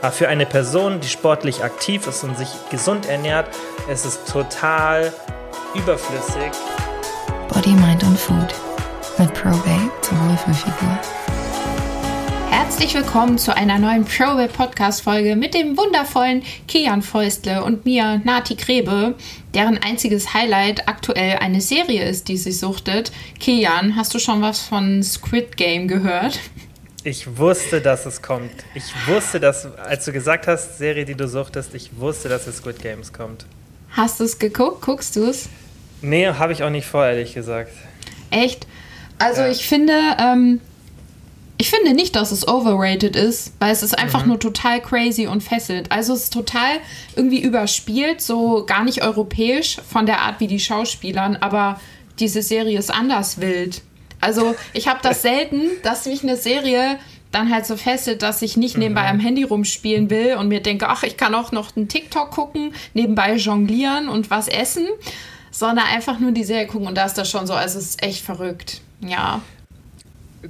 Aber für eine Person, die sportlich aktiv ist und sich gesund ernährt, ist es total überflüssig. Body, Mind und Food mit Probate zur Wohlfühlfigur. Herzlich willkommen zu einer neuen Probate Podcast Folge mit dem wundervollen Kian Fäustle und mir, Nati Grebe, deren einziges Highlight aktuell eine Serie ist, die sie suchtet. Kian, hast du schon was von Squid Game gehört? Ich wusste, dass es kommt. Ich wusste, dass, als du gesagt hast, Serie, die du suchtest, ich wusste, dass es Squid Games kommt. Hast du es geguckt? Guckst du es? Nee, habe ich auch nicht vor, ehrlich gesagt. Echt? Also Ja. ich finde, ähm, ich finde nicht, dass es overrated ist, weil es ist einfach nur total crazy und fesselt. Also es ist total irgendwie überspielt, so gar nicht europäisch von der Art wie die Schauspielern, aber diese Serie ist anders wild. Also ich habe das selten, dass mich eine Serie dann halt so fesselt, dass ich nicht nebenbei am Handy rumspielen will und mir denke, ach, ich kann auch noch einen TikTok gucken, nebenbei jonglieren und was essen, sondern einfach nur die Serie gucken und da ist das schon so, also es ist echt verrückt. Ja.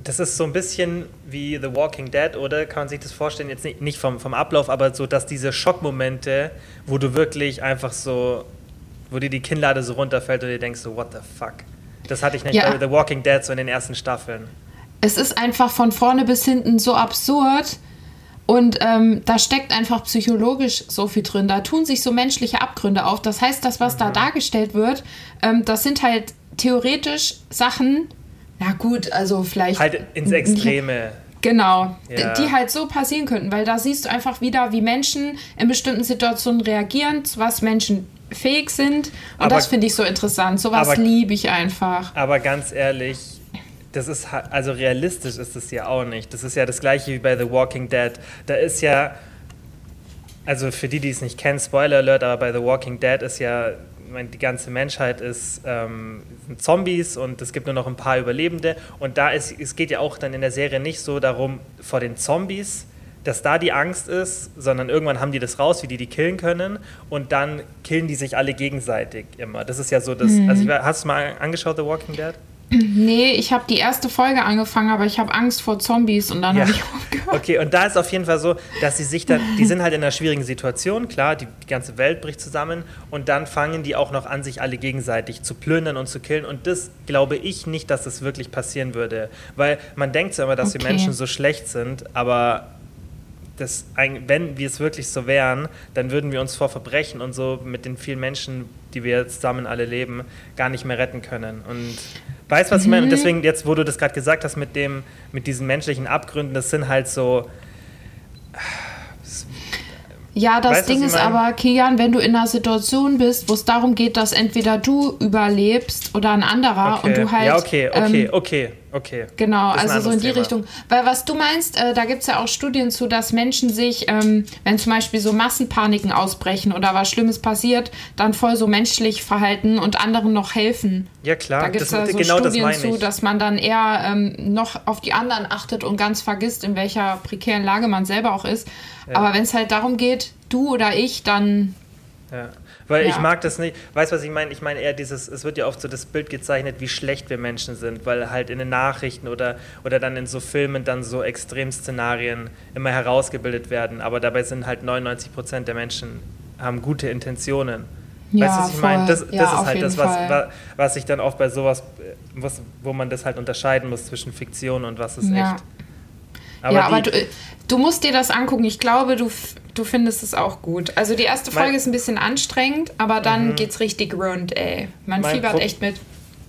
Das ist so ein bisschen wie The Walking Dead, oder? Kann man sich das vorstellen? Jetzt nicht, nicht vom, vom Ablauf, aber so, dass diese Schockmomente, wo du wirklich einfach so, wo dir die Kinnlade so runterfällt und dir denkst so, what the fuck? Das hatte ich nicht Ja. bei The Walking Dead so in den ersten Staffeln. Es ist einfach von vorne bis hinten so absurd und ähm, da steckt einfach psychologisch so viel drin. Da tun sich so menschliche Abgründe auf. Das heißt, das, was Mhm. da dargestellt wird, ähm, das sind halt theoretisch Sachen, na gut, also vielleicht. Halt ins Extreme. Genau, Ja. die halt so passieren könnten, weil da siehst du einfach wieder, wie Menschen in bestimmten Situationen reagieren, was Menschen fähig sind. Und Aber- das finde ich so interessant. Sowas liebe ich einfach. Aber ganz ehrlich, das ist also realistisch ist es ja auch nicht. Das ist ja das gleiche wie bei The Walking Dead. Da ist ja also für die, die es nicht kennen, Spoiler Alert, aber bei The Walking Dead ist ja die ganze Menschheit ist ähm, sind Zombies und es gibt nur noch ein paar Überlebende und da ist es geht ja auch dann in der Serie nicht so darum vor den Zombies dass da die Angst ist, sondern irgendwann haben die das raus, wie die die killen können und dann killen die sich alle gegenseitig immer. Das ist ja so das. Also ich, war- hast du mal angeschaut The Walking Dead? Nee, ich habe die erste Folge angefangen, aber ich habe Angst vor Zombies und dann Ja. habe ich aufgehört. Okay, und da ist auf jeden Fall so, dass sie sich dann, die sind halt in einer schwierigen Situation, klar, die, die ganze Welt bricht zusammen und dann fangen die auch noch an, sich alle gegenseitig zu plündern und zu killen und das glaube ich nicht, dass das wirklich passieren würde, weil man denkt ja immer, dass wir Okay. Menschen so schlecht sind, aber das, wenn wir es wirklich so wären, dann würden wir uns vor Verbrechen und so mit den vielen Menschen, die wir zusammen alle leben, gar nicht mehr retten können. Und weißt du, was ich meine? Und deswegen, jetzt, wo du das gerade gesagt hast mit, dem, mit diesen menschlichen Abgründen, das sind halt so. Ja, das Weißt Ding ist aber, Kian, wenn du in einer Situation bist, wo es darum geht, dass entweder du überlebst oder ein anderer Okay. und du halt. ja, okay, okay, ähm, okay, okay. Genau, also so in die Richtung. Weil was du meinst, äh, da gibt es ja auch Studien zu, dass Menschen sich, ähm, wenn zum Beispiel so Massenpaniken ausbrechen oder was Schlimmes passiert, dann voll so menschlich verhalten und anderen noch helfen. Ja, klar, Da gibt es ja so genau Studien zu, dass man dann eher ähm, noch auf die anderen achtet und ganz vergisst, in welcher prekären Lage man selber auch ist. Aber wenn es halt darum geht, du oder ich, dann Ja. Weil ich Ja. mag das nicht. Weißt du, was ich meine? Ich meine eher dieses, es wird ja oft so das Bild gezeichnet, wie schlecht wir Menschen sind, weil halt in den Nachrichten oder, oder dann in so Filmen dann so Extremszenarien immer herausgebildet werden. Aber dabei sind halt 99 Prozent der Menschen haben gute Intentionen. Ja, weißt du, was ich meine? Das, das ist halt das, was, Fall. was ich dann auch bei sowas, äh, was, wo man das halt unterscheiden muss zwischen Fiktion und was ist Ja. Echt. ja, aber du, du musst dir das angucken. Ich glaube, du, du findest es auch gut. Also die erste Mein- Folge ist ein bisschen anstrengend, aber dann geht's richtig rund, ey. Man Mein fiebert Pro- echt mit.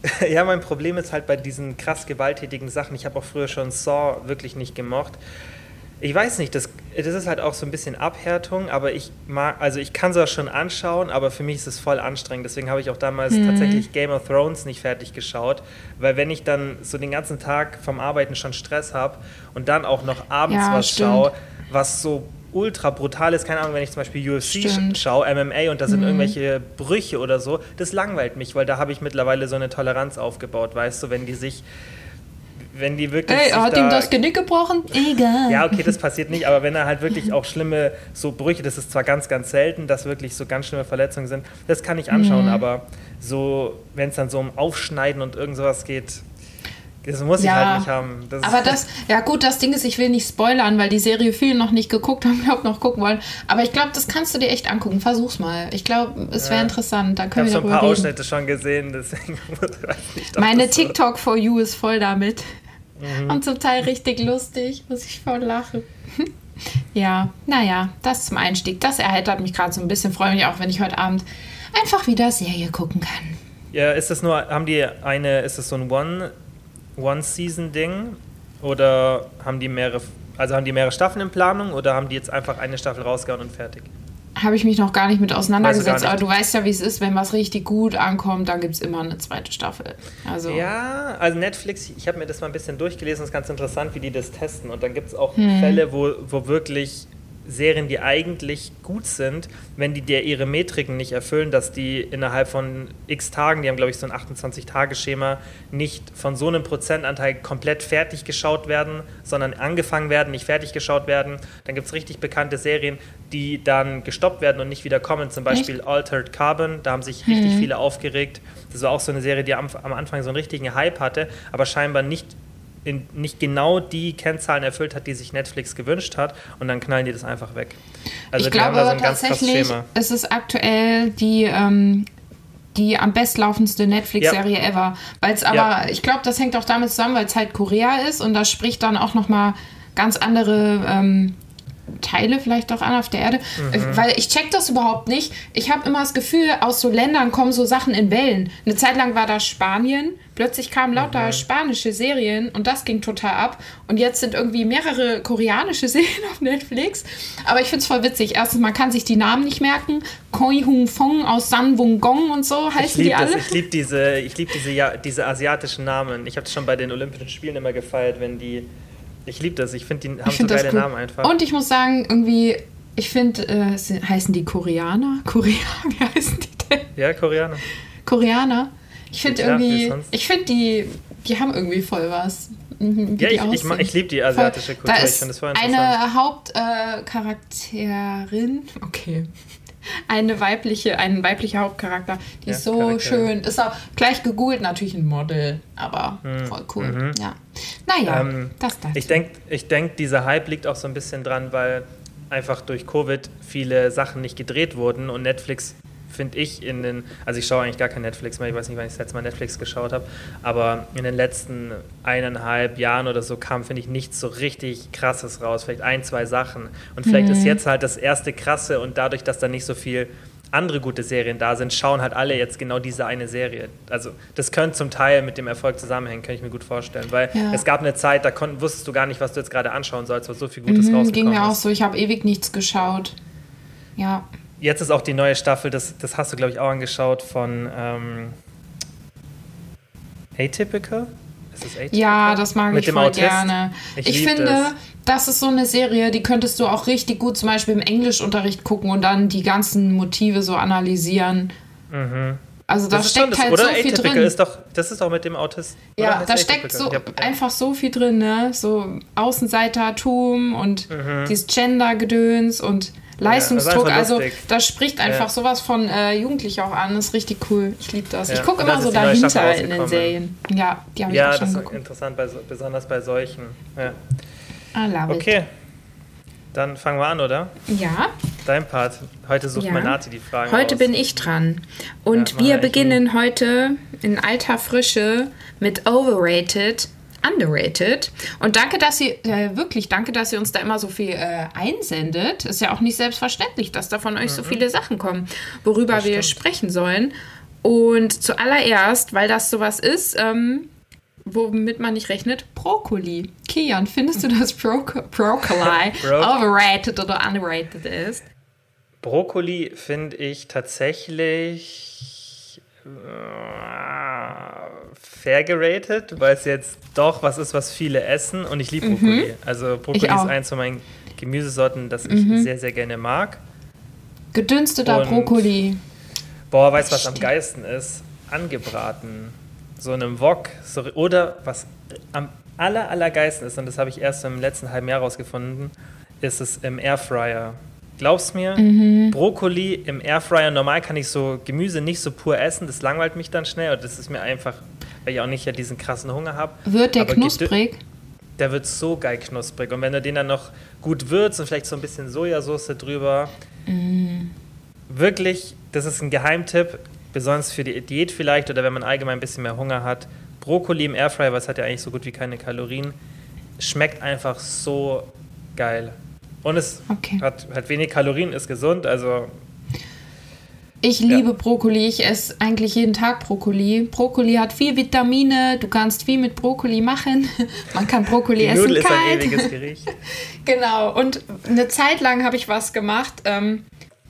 Ja, mein Problem ist halt bei diesen krass gewalttätigen Sachen. Ich habe auch früher schon Saw wirklich nicht gemocht. Ich weiß nicht, das, das ist halt auch so ein bisschen Abhärtung, aber ich mag, also ich kann es auch schon anschauen, aber für mich ist es voll anstrengend. Deswegen habe ich auch damals Mhm. tatsächlich Game of Thrones nicht fertig geschaut, weil wenn ich dann so den ganzen Tag vom Arbeiten schon Stress habe und dann auch noch abends Ja, was stimmt. schaue, was so ultra brutal ist, keine Ahnung, wenn ich zum Beispiel UFC Stimmt. schaue, MMA und da sind irgendwelche Brüche oder so, das langweilt mich, weil da habe ich mittlerweile so eine Toleranz aufgebaut, weißt du, wenn die sich, wenn die wirklich Ey, hat da, ihm das Genick gebrochen? Egal. ja, okay, das passiert nicht, aber wenn er halt wirklich auch schlimme so Brüche, das ist zwar ganz, ganz selten, dass wirklich so ganz schlimme Verletzungen sind, das kann ich anschauen, Mhm. aber so, wenn es dann so um Aufschneiden und irgend sowas geht, Das muss ich Ja. halt nicht haben. Das Aber das, ja gut, das Ding ist, ich will nicht spoilern, weil die Serie viele noch nicht geguckt haben, glaube noch gucken wollen. Aber ich glaube, das kannst du dir echt angucken. Versuch's mal. Ich glaube, es wäre Ja. interessant. Da ich können habe wir so ein paar reden. Ausschnitte schon gesehen, deswegen weiß ich nicht. Meine das so- TikTok for You ist voll damit. Mhm. Und zum Teil richtig lustig, muss ich voll lachen. ja, naja, das zum Einstieg. Das erheitert mich gerade so ein bisschen. Freue mich auch, wenn ich heute Abend einfach wieder Serie gucken kann. Ja, ist das nur, haben die eine, ist das so ein One, One-Season-Ding? Oder haben die mehrere, also haben die mehrere Staffeln in Planung oder haben die jetzt einfach eine Staffel rausgehauen und fertig? Habe ich mich noch gar nicht mit auseinandergesetzt, gar aber du weißt ja, wie es ist, wenn was richtig gut ankommt, dann gibt es immer eine zweite Staffel. Also, Ja, also Netflix, ich habe mir das mal ein bisschen durchgelesen, ist ganz interessant, wie die das testen. Und dann gibt es auch Hm. Fälle, wo, wo wirklich Serien, die eigentlich gut sind, wenn die dir ihre Metriken nicht erfüllen, dass die innerhalb von x Tagen, die haben glaube ich so ein 28-Tage-Schema, nicht von so einem Prozentanteil komplett fertig geschaut werden, sondern angefangen werden, nicht fertig geschaut werden. Dann gibt es richtig bekannte Serien, die dann gestoppt werden und nicht wieder kommen. Zum Beispiel Altered Carbon, da haben sich richtig viele aufgeregt. Das war auch so eine Serie, die am, am Anfang so einen richtigen Hype hatte, aber scheinbar nicht in, nicht genau die Kennzahlen erfüllt hat, die sich Netflix gewünscht hat und dann knallen die das einfach weg. Also ich glaube da so ein ganz krasses tatsächlich, es ist aktuell die, ähm, die am bestlaufendste Netflix-Serie ever. Weil es aber, Ja. ich glaube, das hängt auch damit zusammen, weil es halt Korea ist und da spricht dann auch nochmal ganz andere ähm, Teile vielleicht auch an auf der Erde. Mhm. Äh, Weil ich check das überhaupt nicht. Ich habe immer das Gefühl, aus so Ländern kommen so Sachen in Wellen. Eine Zeit lang war das Spanien, plötzlich kamen lauter Mhm. spanische Serien und das ging total ab. Und jetzt sind irgendwie mehrere koreanische Serien auf Netflix. Aber ich finde es voll witzig. Erstens, man kann sich die Namen nicht merken. Koi Hung Fong aus San Wung Gong und so heißen die liebe alle. ich lieb diese, ich lieb diese, ja, diese asiatischen Namen. Ich habe das schon bei den Olympischen Spielen immer gefeiert, wenn die. Ich liebe das. Ich finde, die haben Ich so geile cool. Namen einfach. Und ich muss sagen, irgendwie, ich finde, äh, heißen die Koreaner? Korea, wie heißen die denn? ja, Koreaner. Koreaner. Ich finde Ja, wie irgendwie, ich finde die, die haben irgendwie voll was. Mhm, wie Ja, die ich, ich, ich liebe die asiatische. Kultur. Da Ich ist finde das voll interessant. eine Hauptcharakterin, okay, eine weibliche, ein weiblicher Hauptcharakter, die Ja, ist so Charakterin. schön. Ist auch gleich gegoogelt, natürlich ein Model, aber voll cool. Ja. Naja, Mhm. Ähm, das dazu. Ich denke, ich denk, dieser Hype liegt auch so ein bisschen dran, weil einfach durch Covid viele Sachen nicht gedreht wurden und Netflix finde ich in den, also ich schaue eigentlich gar kein Netflix mehr, ich weiß nicht, wann ich das letzte Mal Netflix geschaut habe, aber in den letzten eineinhalb Jahren oder so kam, finde ich, nichts so richtig krasses raus, vielleicht ein, zwei Sachen und vielleicht ist jetzt halt das erste krasse und dadurch, dass da nicht so viel andere gute Serien da sind, schauen halt alle jetzt genau diese eine Serie. Also das könnte zum Teil mit dem Erfolg zusammenhängen, kann ich mir gut vorstellen, weil Ja. es gab eine Zeit, da konnt, wusstest du gar nicht, was du jetzt gerade anschauen sollst, weil so viel Gutes Mhm, rausgekommen ging mir auch ist. so, ich habe ewig nichts geschaut. Ja. Jetzt ist auch die neue Staffel, das, das hast du, glaube ich, auch angeschaut von ähm, Atypical? Ja, das mag Mit ich voll Autist? gerne. Ich Ich, finde, das. das. ist so eine Serie, die könntest du auch richtig gut zum Beispiel im Englischunterricht gucken und dann die ganzen Motive so analysieren. Also da Das steckt das, halt oder? so viel drin. ist doch, das ist doch mit dem Autist. ja, da steckt so hab- einfach so viel drin, ne? So Außenseitertum und Mhm. dieses Gender-Gedöns und Leistungsdruck. einfach also lustig. da spricht einfach Ja. sowas von äh, Jugendlich auch an. Das ist richtig cool. Ich liebe das. Ja, Ich gucke immer ist so dahinter in den. Serien. Ja, die habe ich Ja, auch das schon ist geguckt. interessant, bei, so- besonders bei solchen. Ja. I love it. Okay, dann fangen wir an, oder? Ja, Dein Part. Heute sucht Ja. mein Nati die Fragen heute raus. bin ich dran. Und Ja, wir beginnen heute in alter Frische mit Overrated, Underrated. Und danke, dass ihr, äh, wirklich danke, dass ihr uns da immer so viel äh, einsendet. Ist ja auch nicht selbstverständlich, dass da von euch so viele Sachen kommen, worüber Mhm. Wir sprechen sollen. Und zuallererst, weil das sowas ist, ähm, womit man nicht rechnet, Brokkoli. Kian, findest du, dass Bro Brokkoli Bro- overrated oder underrated ist? Brokkoli finde ich tatsächlich fair geratet, weil es jetzt doch was ist, was viele essen und ich liebe Brokkoli. Also Brokkoli Mhm. Ist eins von meinen Gemüsesorten, das ich Mhm. sehr, sehr gerne mag. Gedünsteter Und- Brokkoli. Boah, weißt du, was am geilsten ist? Angebraten. So in einem Wok. So, oder was am aller, allergeilsten ist, und das habe ich erst im letzten halben Jahr rausgefunden, ist es im Airfryer. Glaubst mir, Mhm. Brokkoli im Airfryer, normal kann ich so Gemüse nicht so pur essen, das langweilt mich dann schnell und das ist mir einfach, weil ich auch nicht ja diesen krassen Hunger habe. Wird der Aber knusprig? Der wird so geil knusprig. Und wenn du den dann noch gut würzt und vielleicht so ein bisschen Sojasauce drüber, wirklich, das ist ein Geheimtipp, besonders für die Diät vielleicht oder wenn man allgemein ein bisschen mehr Hunger hat. Brokkoli im Airfryer, was hat ja eigentlich so gut wie keine Kalorien, schmeckt einfach so geil. Und es Okay. hat, hat wenig Kalorien, ist gesund, also Ich liebe Brokkoli. Ich esse eigentlich jeden Tag Brokkoli. Brokkoli hat viel Vitamine. Du kannst viel mit Brokkoli machen. Man kann Brokkoli essen Nudel ist ein kalt. ewiges Gericht. Genau. Und eine Zeit lang habe ich was gemacht. Ähm,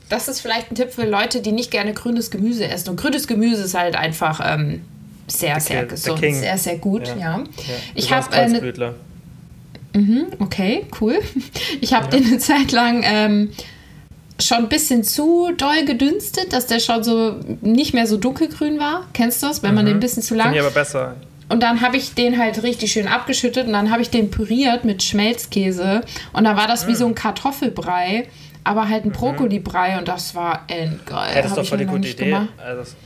das ist vielleicht ein Tipp für Leute, die nicht gerne grünes Gemüse essen. Und grünes Gemüse ist halt einfach ähm, sehr, sehr gesund. Sehr, sehr gut, ja. Ja. Ich habe äh, eine Kreuzblütler. Okay, cool. Ich habe den eine Zeit lang ähm, schon ein bisschen zu doll gedünstet, dass der schon so nicht mehr so dunkelgrün war. Kennst du das, wenn man den ein bisschen zu lang... Finde ich aber besser. Und dann habe ich den halt richtig schön abgeschüttet und dann habe ich den püriert mit Schmelzkäse. Und dann war das wie so ein Kartoffelbrei, aber halt ein Brokkolibrei und das war endgeil. Ja, das ist doch voll die gute Idee. Also, so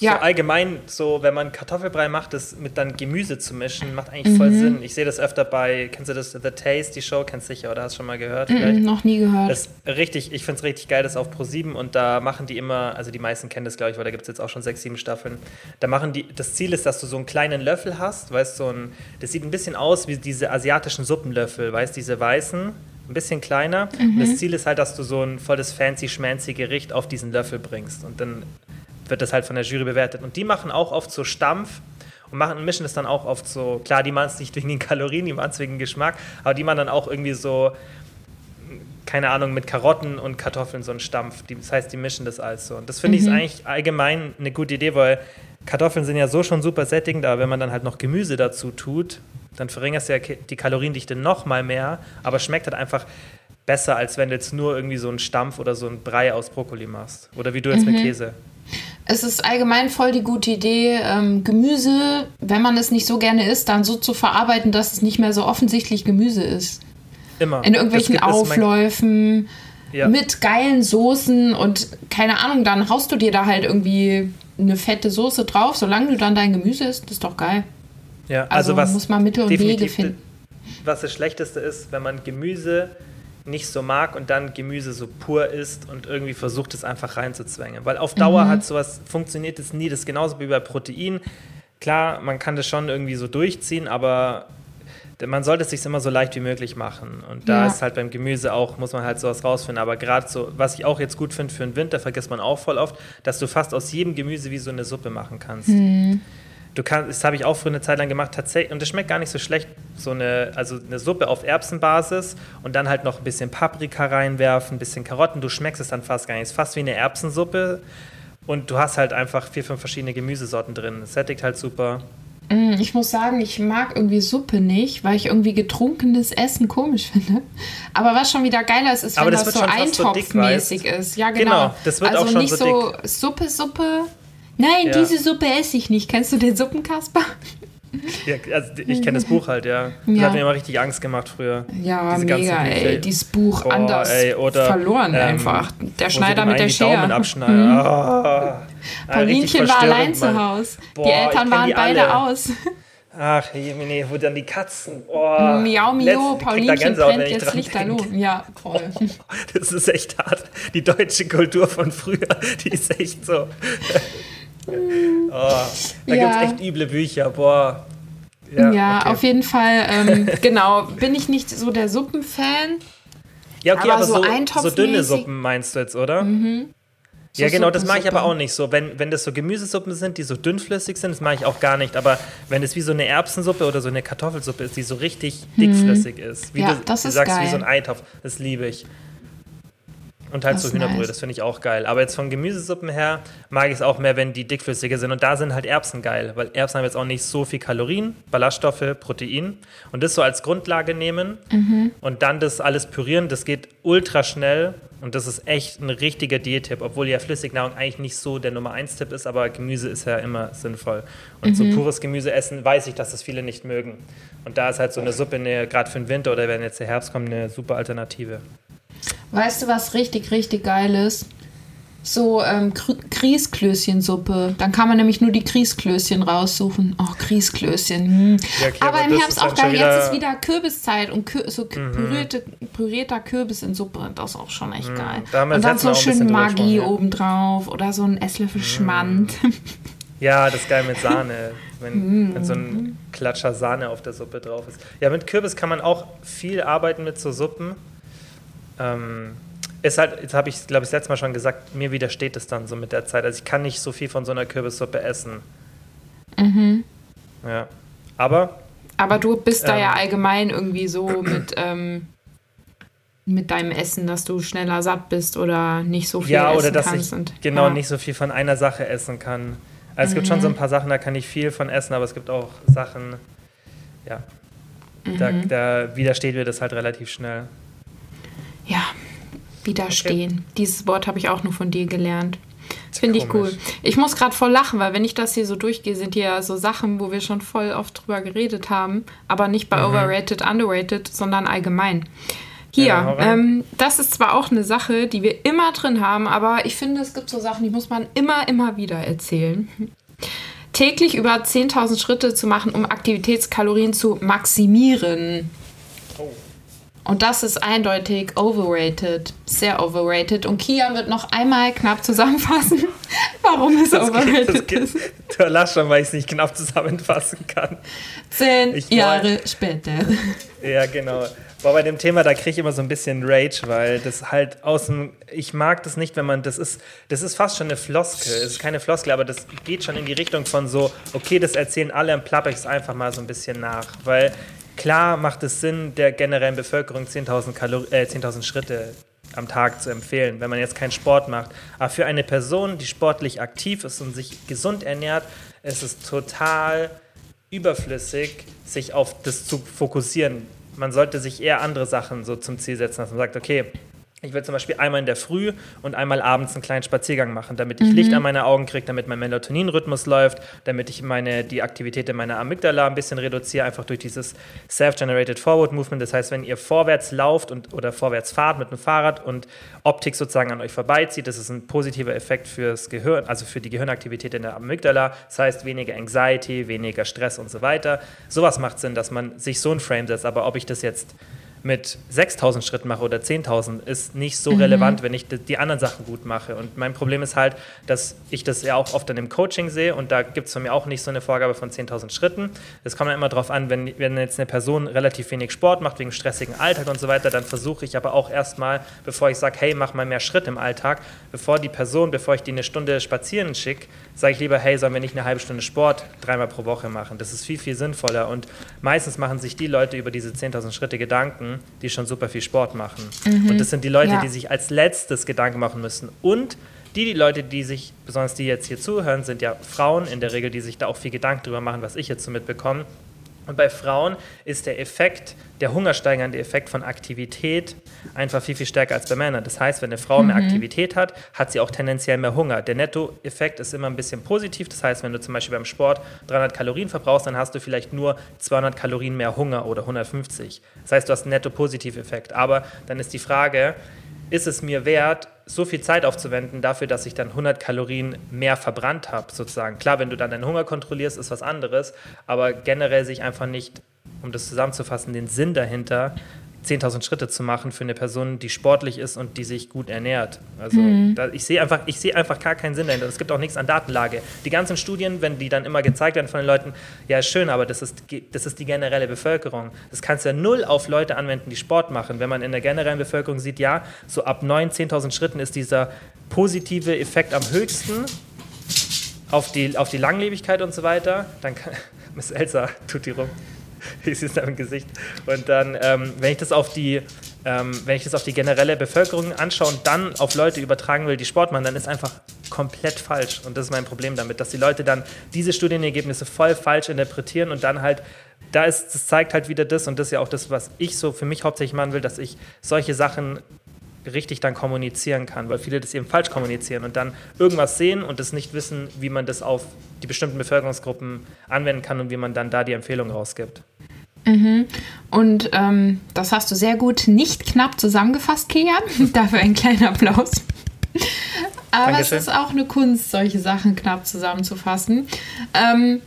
Ja. allgemein, so wenn man Kartoffelbrei macht, das mit dann Gemüse zu mischen, macht eigentlich voll Mhm. Sinn. Ich sehe das öfter bei, kennst du das, The Taste, die Show, kennst du sicher, oder hast du schon mal gehört? Vielleicht? noch nie gehört. Das richtig, ich finde es richtig geil, das auf Pro7 und da machen die immer, also die meisten kennen das, glaube ich, weil da gibt es jetzt auch schon sechs, sieben Staffeln. Da machen die, das Ziel ist, dass du so einen kleinen Löffel hast, weißt du, so ein, das sieht ein bisschen aus wie diese asiatischen Suppenlöffel, weißt du, diese weißen, ein bisschen kleiner. Und das Ziel ist halt, dass du so ein volles fancy schmancy Gericht auf diesen Löffel bringst und dann wird das halt von der Jury bewertet. Und die machen auch oft so Stampf und machen, mischen das dann auch oft so, klar, die machen es nicht wegen den Kalorien, die machen es wegen Geschmack, aber die machen dann auch irgendwie so keine Ahnung, mit Karotten und Kartoffeln so einen Stampf. Das heißt, die mischen das alles so. Und das finde ich ist eigentlich allgemein eine gute Idee, weil Kartoffeln sind ja so schon super sättigend, aber wenn man dann halt noch Gemüse dazu tut, dann verringerst du ja die Kaloriendichte noch mal mehr, aber schmeckt halt einfach besser, als wenn du jetzt nur irgendwie so einen Stampf oder so einen Brei aus Brokkoli machst. Oder wie du jetzt mit Käse. Es ist allgemein voll die gute Idee, ähm, Gemüse, wenn man es nicht so gerne isst, dann so zu verarbeiten, dass es nicht mehr so offensichtlich Gemüse ist. Immer. In irgendwelchen Aufläufen, Ja. mit geilen Soßen und keine Ahnung, dann haust du dir da halt irgendwie eine fette Soße drauf, solange du dann dein Gemüse isst, das ist doch geil. Ja, Also also, was muss man Mittel und Wege finden. Was das Schlechteste ist, wenn man Gemüse nicht so mag und dann Gemüse so pur isst und irgendwie versucht es einfach reinzuzwängen. Weil auf Dauer Mhm. hat sowas, funktioniert es nie. Das ist genauso wie bei Protein. Klar, man kann das schon irgendwie so durchziehen, aber man sollte es sich immer so leicht wie möglich machen. Und da Ja. ist halt beim Gemüse auch, muss man halt sowas rausfinden. Aber gerade so, was ich auch jetzt gut finde für den Winter, vergisst man auch voll oft, dass du fast aus jedem Gemüse wie so eine Suppe machen kannst. Du kannst, das habe ich auch früher eine Zeit lang gemacht, tatsächlich, und das schmeckt gar nicht so schlecht, so eine, also eine Suppe auf Erbsenbasis und dann halt noch ein bisschen Paprika reinwerfen, ein bisschen Karotten, du schmeckst es dann fast gar nicht. Es ist fast wie eine Erbsensuppe und du hast halt einfach vier, fünf verschiedene Gemüsesorten drin. Es sättigt halt super. Mm, Ich muss sagen, ich mag irgendwie Suppe nicht, weil ich irgendwie getrunkenes Essen komisch finde. Aber was schon wieder geiler ist, ist, wenn das das, so so dick, eintopfmäßig weißt? ist. Ja, genau. Genau, das wird also auch schon nicht so so Suppe, Suppe. Nein, Ja. diese Suppe esse ich nicht. Kennst du den Suppenkasper? Ja, also ich kenne das Buch halt, ja. Das Ja. hat mir immer richtig Angst gemacht früher. Ja, Diese mega, ey. Dieses Buch Boah, anders ey, oder, verloren ähm, einfach. Der Schneider mit der Daumen Schere. Mhm. abschneiden. Ah, richtig Paulinchen war allein zu. Hause. Die Eltern waren die beide alle. aus. Ach, nee, wo dann die Katzen. Oh, Miau, miau, Paulinchen brennt jetzt lichterloh. Ja, voll. Das ist echt hart. Die deutsche Kultur von früher, die ist echt so. Oh, da Ja. gibt es echt üble Bücher. Boah. Ja, okay. auf jeden Fall, ähm, genau, bin ich nicht so der Suppenfan. Ja, okay, aber aber, so so, dünne Suppen meinst du jetzt, oder? So ja, genau, das mache ich aber auch nicht so. Wenn, wenn das so Gemüsesuppen sind, die so dünnflüssig sind, das mache ich auch gar nicht. Aber wenn es wie so eine Erbsensuppe oder so eine Kartoffelsuppe ist, die so richtig dickflüssig ist, wie Mhm. Ja, du, das du ist sagst, wie geil. so ein Eintopf, das liebe ich. Und halt Das so Hühnerbrühe, nice. das finde ich auch geil. Aber jetzt von Gemüsesuppen her mag ich es auch mehr, wenn die dickflüssiger sind. Und da sind halt Erbsen geil, weil Erbsen haben jetzt auch nicht so viel Kalorien, Ballaststoffe, Protein. Und das so als Grundlage nehmen Mhm. und dann das alles pürieren, das geht ultra schnell. Und das ist echt ein richtiger Diättipp, obwohl ja Flüssignahrung eigentlich nicht so der Nummer 1 Tipp ist, aber Gemüse ist ja immer sinnvoll. Und so pures Gemüse essen, weiß ich, dass das viele nicht mögen. Und da ist halt so eine Suppe, gerade für den Winter oder wenn jetzt der Herbst kommt, eine super Alternative. Weißt du, was richtig, richtig geil ist? so ähm, Grießklößchensuppe. Dann kann man nämlich nur die Grießklößchen raussuchen. Oh, Grießklößchen. Hm. Ja, okay, aber, aber im Herbst auch geil. Jetzt ist wieder Kürbiszeit und Kür so mhm. pürierte, pürierter Kürbis in Suppe. Das ist auch schon echt mhm. geil. Da und dann so schön Magie obendrauf oder so ein Esslöffel mhm. Schmand. Ja, das ist geil mit Sahne, wenn, mm. wenn, so ein Klatscher Sahne auf der Suppe drauf ist. Ja, mit Kürbis kann man auch viel arbeiten mit so Suppen. Ähm, ist halt, jetzt habe ich, glaube ich, das letzte Mal schon gesagt, mir widersteht es dann so mit der Zeit. Also ich kann nicht so viel von so einer Kürbissuppe essen. Mhm. Ja. Aber. Aber du bist ähm, da ja ähm, allgemein irgendwie so mit, ähm, mit deinem Essen, dass du schneller satt bist oder nicht so viel ja, essen kannst. Ja, oder dass ich und, genau ja. nicht so viel von einer Sache essen kann. Also es mhm. gibt schon so ein mhm. paar Sachen, da kann ich viel von essen, aber es gibt auch Sachen, ja, mhm. da, da widersteht mir das halt relativ schnell. Ja, widerstehen. Okay. Dieses Wort habe ich auch nur von dir gelernt. Finde ich cool. Ich muss gerade voll lachen, weil wenn ich das hier so durchgehe, sind hier ja so Sachen, wo wir schon voll oft drüber geredet haben, aber nicht bei mhm. Overrated, Underrated, sondern allgemein. Hier, ja, ähm, das ist zwar auch eine Sache, die wir immer drin haben, aber ich finde, es gibt so Sachen, die muss man immer, immer wieder erzählen. Täglich über 10.000 Schritte zu machen, um Aktivitätskalorien zu maximieren. Oh. Und das ist eindeutig overrated, sehr overrated. Und Kia wird noch einmal knapp zusammenfassen, warum es das overrated geht, ist. Du lachst schon, weil ich es nicht knapp zusammenfassen kann. Zehn ich Jahre später. Ja, genau. Boah, bei dem Thema, da kriege ich immer so ein bisschen Rage, weil das halt aus dem. Ich mag das nicht, wenn man. Das ist, das ist fast schon eine Floskel. Es ist keine Floskel, aber das geht schon in die Richtung von so, okay, das erzählen alle und plappe ich es einfach mal so ein bisschen nach. Weil Klar macht es Sinn, der generellen Bevölkerung 10.000 äh, 10 Schritte am Tag zu empfehlen, wenn man jetzt keinen Sport macht. Aber für eine Person, die sportlich aktiv ist und sich gesund ernährt, ist es total überflüssig, sich auf das zu fokussieren. Man sollte sich eher andere Sachen so zum Ziel setzen, dass man sagt, okay, ich will zum Beispiel einmal in der Früh und einmal abends einen kleinen Spaziergang machen, damit ich mhm. Licht an meine Augen kriege, damit mein Melatoninrhythmus läuft, damit ich meine, die Aktivität in meiner Amygdala ein bisschen reduziere, einfach durch dieses Self-Generated Forward Movement. Das heißt, wenn ihr vorwärts lauft und, oder vorwärts fahrt mit einem Fahrrad und Optik sozusagen an euch vorbeizieht, das ist ein positiver Effekt fürs Gehirn, also für die Gehirnaktivität in der Amygdala. Das heißt, weniger Anxiety, weniger Stress und so weiter. Sowas macht Sinn, dass man sich so ein Frame setzt. Aber ob ich das jetzt mit 6000 Schritten mache oder 10.000, ist nicht so mhm. relevant, wenn ich die anderen Sachen gut mache. Und mein Problem ist halt, dass ich das ja auch oft dann im Coaching sehe und da gibt es von mir auch nicht so eine Vorgabe von 10.000 Schritten. Es kommt dann immer darauf an, wenn, wenn jetzt eine Person relativ wenig Sport macht, wegen stressigen Alltag und so weiter, dann versuche ich aber auch erstmal, bevor ich sage, hey, mach mal mehr Schritt im Alltag, bevor die Person, bevor ich die eine Stunde spazieren schicke, sage ich lieber, hey, sollen wir nicht eine halbe Stunde Sport dreimal pro Woche machen? Das ist viel, viel sinnvoller. Und meistens machen sich die Leute über diese 10.000 Schritte Gedanken, die schon super viel Sport machen. Mhm. Und das sind die Leute, ja. die sich als letztes Gedanken machen müssen. Und die, die Leute, die sich, besonders die jetzt hier zuhören, sind ja Frauen in der Regel, die sich da auch viel Gedanken drüber machen, was ich jetzt so mitbekomme. Und bei Frauen ist der Effekt, der hungersteigernde Effekt von Aktivität einfach viel, viel stärker als bei Männern. Das heißt, wenn eine Frau mhm. mehr Aktivität hat, hat sie auch tendenziell mehr Hunger. Der Nettoeffekt ist immer ein bisschen positiv. Das heißt, wenn du zum Beispiel beim Sport 300 Kalorien verbrauchst, dann hast du vielleicht nur 200 Kalorien mehr Hunger oder 150. Das heißt, du hast einen Netto-Positiv-Effekt. Aber dann ist die Frage, ist es mir wert, so viel Zeit aufzuwenden dafür, dass ich dann 100 Kalorien mehr verbrannt habe, sozusagen. Klar, wenn du dann deinen Hunger kontrollierst, ist was anderes, aber generell sich einfach nicht, um das zusammenzufassen, den Sinn dahinter 10.000 Schritte zu machen für eine Person, die sportlich ist und die sich gut ernährt. Also mhm. da, ich sehe einfach, seh einfach gar keinen Sinn dahinter. Es gibt auch nichts an Datenlage. Die ganzen Studien, wenn die dann immer gezeigt werden von den Leuten, ja ist schön, aber das ist, das ist die generelle Bevölkerung. Das kannst du ja null auf Leute anwenden, die Sport machen. Wenn man in der generellen Bevölkerung sieht, ja, so ab 9.000, 10.000 Schritten ist dieser positive Effekt am höchsten auf die, auf die Langlebigkeit und so weiter, dann kann, Miss Elsa tut die rum. ich sehe es im Gesicht. Und dann, ähm, wenn ich das auf die ähm, wenn ich das auf die generelle Bevölkerung anschaue und dann auf Leute übertragen will, die Sport machen, dann ist einfach komplett falsch. Und das ist mein Problem damit, dass die Leute dann diese Studienergebnisse voll falsch interpretieren und dann halt, da ist, das zeigt halt wieder das und das ist ja auch das, was ich so für mich hauptsächlich machen will, dass ich solche Sachen richtig dann kommunizieren kann, weil viele das eben falsch kommunizieren und dann irgendwas sehen und das nicht wissen, wie man das auf die bestimmten Bevölkerungsgruppen anwenden kann und wie man dann da die Empfehlung rausgibt. Mhm. Und ähm, das hast du sehr gut nicht knapp zusammengefasst, Kian. Dafür ein kleiner Applaus. Aber Dankeschön. es ist auch eine Kunst, solche Sachen knapp zusammenzufassen. Ähm,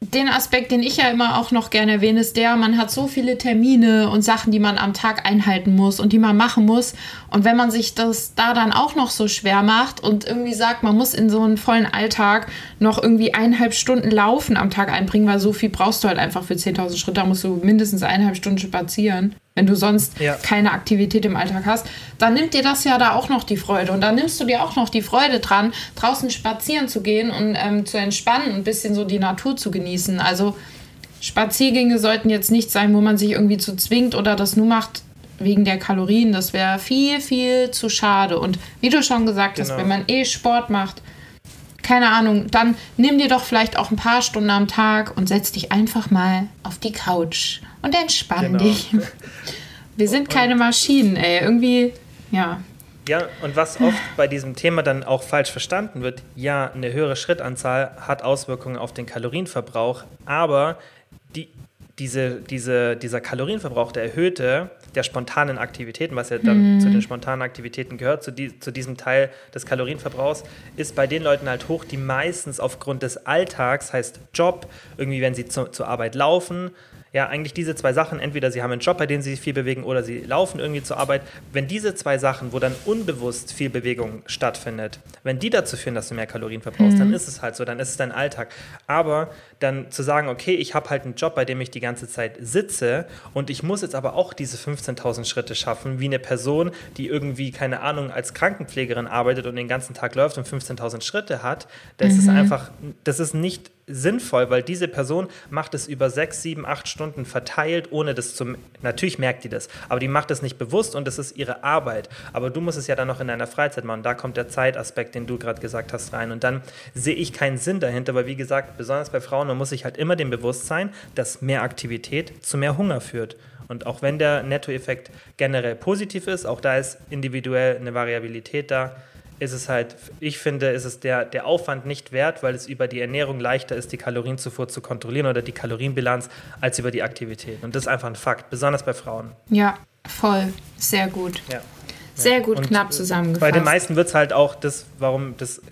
den Aspekt, den ich ja immer auch noch gerne erwähne, ist der, man hat so viele Termine und Sachen, die man am Tag einhalten muss und die man machen muss. Und wenn man sich das da dann auch noch so schwer macht und irgendwie sagt, man muss in so einen vollen Alltag noch irgendwie eineinhalb Stunden Laufen am Tag einbringen, weil so viel brauchst du halt einfach für 10.000 Schritte, da musst du mindestens eineinhalb Stunden spazieren, wenn du sonst Ja. keine Aktivität im Alltag hast, dann nimmt dir das ja da auch noch die Freude. Und dann nimmst du dir auch noch die Freude dran, draußen spazieren zu gehen und ähm, zu entspannen und ein bisschen so die Natur zu genießen. Also Spaziergänge sollten jetzt nicht sein, wo man sich irgendwie zu zwingt oder das nur macht wegen der Kalorien. Das wäre viel, viel zu schade. Und wie du schon gesagt hast, Genau. wenn man eh Sport macht, keine Ahnung, dann nimm dir doch vielleicht auch ein paar Stunden am Tag und setz dich einfach mal auf die Couch und entspann Genau. dich. Wir sind keine Maschinen, ey. Irgendwie, ja. Ja, und was oft bei diesem Thema dann auch falsch verstanden wird, ja, eine höhere Schrittanzahl hat Auswirkungen auf den Kalorienverbrauch, aber die, diese, diese, dieser Kalorienverbrauch, der erhöhte, der spontanen Aktivitäten, was ja dann zu den spontanen Aktivitäten gehört, zu, die, zu diesem Teil des Kalorienverbrauchs, ist bei den Leuten halt hoch, die meistens aufgrund des Alltags, heißt Job, irgendwie wenn sie zu, zur Arbeit laufen, ja, eigentlich diese zwei Sachen, entweder sie haben einen Job, bei dem sie sich viel bewegen, oder sie laufen irgendwie zur Arbeit. Wenn diese zwei Sachen, wo dann unbewusst viel Bewegung stattfindet, wenn die dazu führen, dass du mehr Kalorien verbrauchst, dann ist es halt so, dann ist es dein Alltag. Aber dann zu sagen, okay, ich habe halt einen Job, bei dem ich die ganze Zeit sitze und ich muss jetzt aber auch diese 15.000 Schritte schaffen, wie eine Person, die irgendwie, keine Ahnung, als Krankenpflegerin arbeitet und den ganzen Tag läuft und 15.000 Schritte hat, das ist einfach, das ist nicht sinnvoll, weil diese Person macht es über sechs, sieben, acht Stunden verteilt, ohne das zu. Natürlich merkt die das, aber die macht es nicht bewusst und das ist ihre Arbeit. Aber du musst es ja dann noch in deiner Freizeit machen. Da kommt der Zeitaspekt, den du gerade gesagt hast, rein. Und dann sehe ich keinen Sinn dahinter, weil wie gesagt, besonders bei Frauen, man muss sich halt immer dem bewusst sein, dass mehr Aktivität zu mehr Hunger führt. Und auch wenn der Nettoeffekt generell positiv ist, auch da ist individuell eine Variabilität da, ist es halt, ich finde, ist es der, der Aufwand nicht wert, weil es über die Ernährung leichter ist, die Kalorienzufuhr zu kontrollieren oder die Kalorienbilanz, als über die Aktivität. Und das ist einfach ein Fakt, besonders bei Frauen. Ja, voll. Sehr gut. Ja. Sehr gut Und knapp zusammengefasst. Bei den meisten wird es halt auch das, warum das,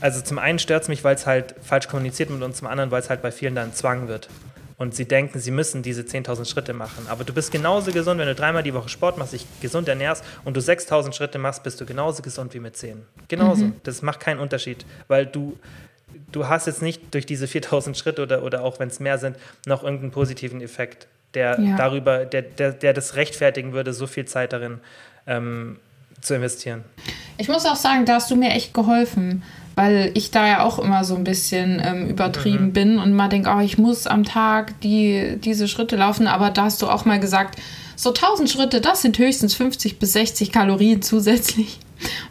also zum einen stört es mich, weil es halt falsch kommuniziert wird und zum anderen, weil es halt bei vielen dann Zwang wird. Und sie denken, sie müssen diese 10.000 Schritte machen. Aber du bist genauso gesund, wenn du dreimal die Woche Sport machst, dich gesund ernährst und du 6.000 Schritte machst, bist du genauso gesund wie mit 10. Genauso. Das macht keinen Unterschied, weil du, du hast jetzt nicht durch diese 4.000 Schritte oder, oder auch wenn es mehr sind, noch irgendeinen positiven Effekt, der Ja. darüber, der, der, der das rechtfertigen würde, so viel Zeit darin ähm, zu investieren. Ich muss auch sagen, da hast du mir echt geholfen, weil ich da ja auch immer so ein bisschen ähm, übertrieben Mhm. bin und mal denke, oh, ich muss am Tag die, diese Schritte laufen. Aber da hast du auch mal gesagt, so 1000 Schritte, das sind höchstens 50 bis 60 Kalorien zusätzlich.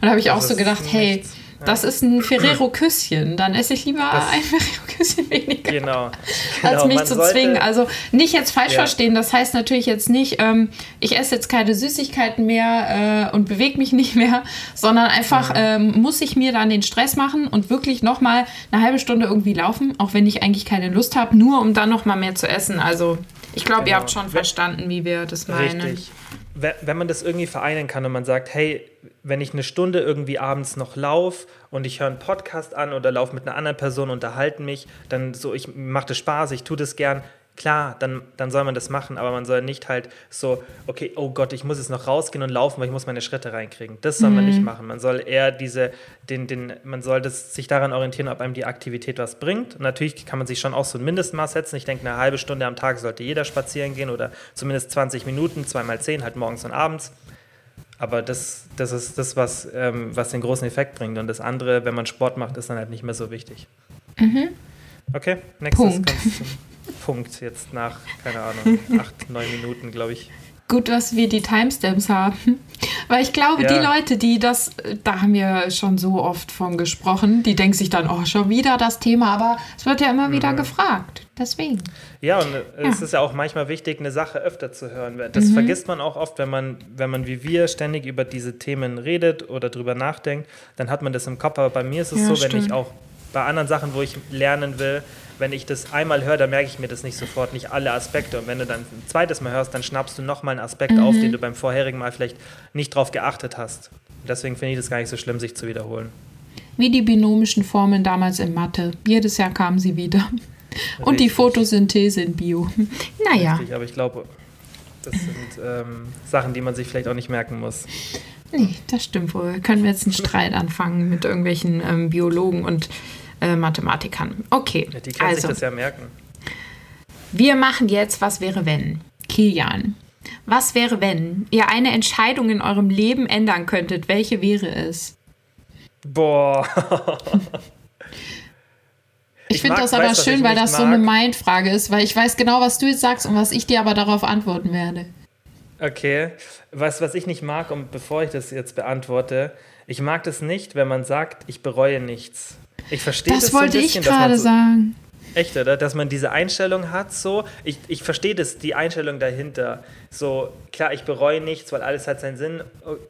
Und da habe ich auch Das so ist gedacht, hey, nichts. Das ist ein Ferrero-Küsschen. Dann esse ich lieber Das- ein Ferrero-Küsschen weniger. Genau. als Genau, mich man zu zwingen. Also nicht jetzt falsch Ja. verstehen. Das heißt natürlich jetzt nicht, ähm, ich esse jetzt keine Süßigkeiten mehr äh, und bewege mich nicht mehr, sondern einfach ähm, muss ich mir dann den Stress machen und wirklich noch mal eine halbe Stunde irgendwie laufen, auch wenn ich eigentlich keine Lust habe, nur um dann noch mal mehr zu essen. Also ich glaube, ihr Genau. habt schon verstanden, wie wir das meinen. Richtig. Wenn man das irgendwie vereinen kann und man sagt, hey, wenn ich eine Stunde irgendwie abends noch laufe und ich höre einen Podcast an oder laufe mit einer anderen Person, unterhalten mich, dann so, ich mache das Spaß, ich tue das gern. Klar, dann, dann soll man das machen, aber man soll nicht halt so, okay, oh Gott, ich muss jetzt noch rausgehen und laufen, weil ich muss meine Schritte reinkriegen. Das soll man nicht machen. Man soll eher diese, den, den, man soll das, sich daran orientieren, ob einem die Aktivität was bringt. Und natürlich kann man sich schon auch so ein Mindestmaß setzen. Ich denke, eine halbe Stunde am Tag sollte jeder spazieren gehen oder zumindest 20 Minuten, zweimal zehn, halt morgens und abends. Aber das, das ist das, was, ähm, was den großen Effekt bringt. Und das andere, wenn man Sport macht, ist dann halt nicht mehr so wichtig. Okay, nächstes Punkt. Punkt jetzt nach, keine Ahnung, acht, neun Minuten, glaube ich. Gut, dass wir die Timestamps haben. Weil ich glaube, Ja. die Leute, die das, da haben wir schon so oft von gesprochen, die denken sich dann, oh, schon wieder das Thema, aber es wird ja immer Mhm. wieder gefragt. Deswegen. Ja, und äh, es ist ja auch manchmal wichtig, eine Sache öfter zu hören. Das vergisst man auch oft, wenn man, wenn man wie wir ständig über diese Themen redet oder drüber nachdenkt, dann hat man das im Kopf. Aber bei mir ist es Ja, so, wenn stimmt. ich auch bei anderen Sachen, wo ich lernen will, wenn ich das einmal höre, dann merke ich mir das nicht sofort, nicht alle Aspekte. Und wenn du dann ein zweites Mal hörst, dann schnappst du nochmal einen Aspekt auf, den du beim vorherigen Mal vielleicht nicht drauf geachtet hast. Deswegen finde ich das gar nicht so schlimm, sich zu wiederholen. Wie die binomischen Formeln damals in Mathe. Jedes Jahr kamen sie wieder. Und die Richtig. Photosynthese in Bio. Naja, Richtig, aber ich glaube, das sind ähm, Sachen, die man sich vielleicht auch nicht merken muss. nee, das stimmt wohl. Können wir jetzt einen Streit anfangen mit irgendwelchen ähm, Biologen und äh, Mathematikern. Okay, Ja, Die können also sich das ja merken. wir machen jetzt Was wäre wenn? Kilian, was wäre wenn ihr eine Entscheidung in eurem Leben ändern könntet? Welche wäre es? Boah. Ich, Ich finde mag- das aber weiß, schön, weil das so eine mag. Mindfrage ist, weil ich weiß genau, was du jetzt sagst und was ich dir aber darauf antworten werde. Okay, was, was ich nicht mag, und bevor ich das jetzt beantworte, ich mag das nicht, wenn man sagt, ich bereue nichts. Ich verstehe das, Das so ein wollte ich bisschen, man gerade so, sagen. Echt, oder? Dass man diese Einstellung hat, so. Ich, ich verstehe das, die Einstellung dahinter. So, klar, ich bereue nichts, weil alles hat seinen Sinn.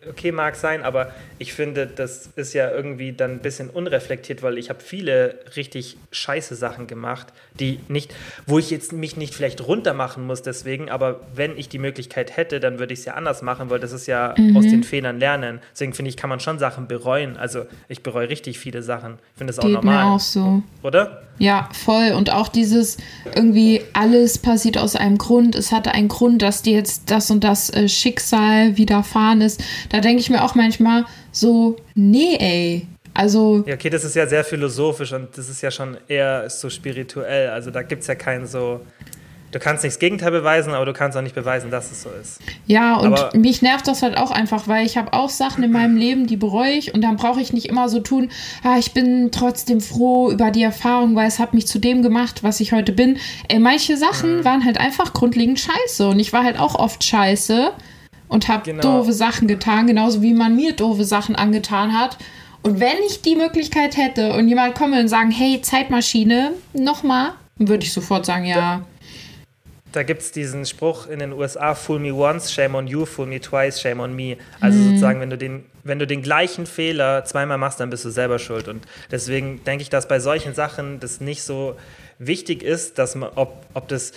Okay, mag sein, aber ich finde, das ist ja irgendwie dann ein bisschen unreflektiert, weil ich habe viele richtig scheiße Sachen gemacht, die nicht, wo ich jetzt mich nicht vielleicht runter machen muss deswegen, aber wenn ich die Möglichkeit hätte, dann würde ich es ja anders machen, weil das ist ja Mhm. aus den Fehlern lernen. Deswegen finde ich, kann man schon Sachen bereuen. Also ich bereue richtig viele Sachen. Ich finde das auch Geht normal. mir auch so. Oder? Ja, voll. Und auch dieses irgendwie alles passiert aus einem Grund. Es hatte einen Grund, dass dir jetzt das und das äh, Schicksal widerfahren ist. Da denke ich mir auch manchmal so, nee, ey. Also, Ja, okay, das ist ja sehr philosophisch und das ist ja schon eher so spirituell. Also da gibt es ja keinen so. Du kannst nicht das Gegenteil beweisen, aber du kannst auch nicht beweisen, dass es so ist. ja, und Aber- mich nervt das halt auch einfach, weil ich habe auch Sachen in meinem Leben, die bereue ich und dann brauche ich nicht immer so tun, ah, ich bin trotzdem froh über die Erfahrung, weil es hat mich zu dem gemacht, was ich heute bin. Ey, manche Sachen Mhm. waren halt einfach grundlegend scheiße und ich war halt auch oft scheiße und habe Genau. doofe Sachen getan, genauso wie man mir doofe Sachen angetan hat. Und wenn ich die Möglichkeit hätte und jemand komme und sagen, hey, Zeitmaschine, nochmal, würde ich sofort sagen, ja. Da gibt es diesen Spruch in den USA: Fool me once, shame on you, fool me twice, shame on me. Also sozusagen, wenn du, den, wenn du den gleichen Fehler zweimal machst, dann bist du selber schuld. Und deswegen denke ich, dass bei solchen Sachen das nicht so wichtig ist, dass man, ob, ob das.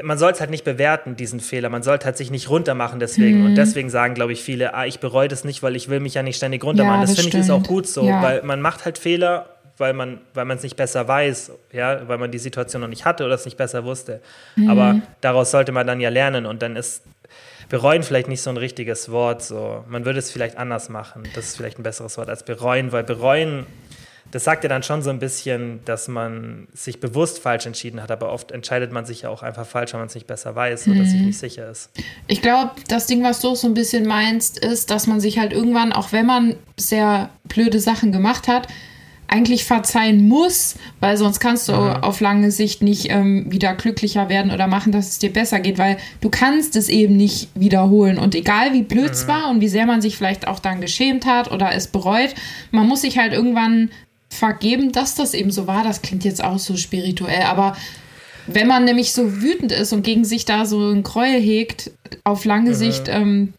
Man soll es halt nicht bewerten, diesen Fehler. Man sollte halt sich nicht runtermachen deswegen. Und deswegen sagen, glaube ich, viele, ah, ich bereue das nicht, weil ich will mich ja nicht ständig runtermachen. Ja, das das finde ich ist auch gut so, Ja. weil man macht halt Fehler, weil man weil man es nicht besser weiß, ja, weil man die Situation noch nicht hatte oder es nicht besser wusste. Mhm. Aber daraus sollte man dann ja lernen und dann ist bereuen vielleicht nicht so ein richtiges Wort. So, man würde es vielleicht anders machen. Das ist vielleicht ein besseres Wort als bereuen, weil bereuen das sagt ja dann schon so ein bisschen, dass man sich bewusst falsch entschieden hat, aber oft entscheidet man sich ja auch einfach falsch, weil man es nicht besser weiß oder Mhm. sich nicht sicher ist. Ich glaube, das Ding, was du so ein bisschen meinst, ist, dass man sich halt irgendwann, auch wenn man sehr blöde Sachen gemacht hat, eigentlich verzeihen muss, weil sonst kannst du auf lange Sicht nicht ähm, wieder glücklicher werden oder machen, dass es dir besser geht, weil du kannst es eben nicht wiederholen. Und egal wie blöd es war und wie sehr man sich vielleicht auch dann geschämt hat oder es bereut, man muss sich halt irgendwann vergeben, dass das eben so war. Das klingt jetzt auch so spirituell, aber wenn man nämlich so wütend ist und gegen sich da so ein Gräuel hegt, auf lange Sicht ähm,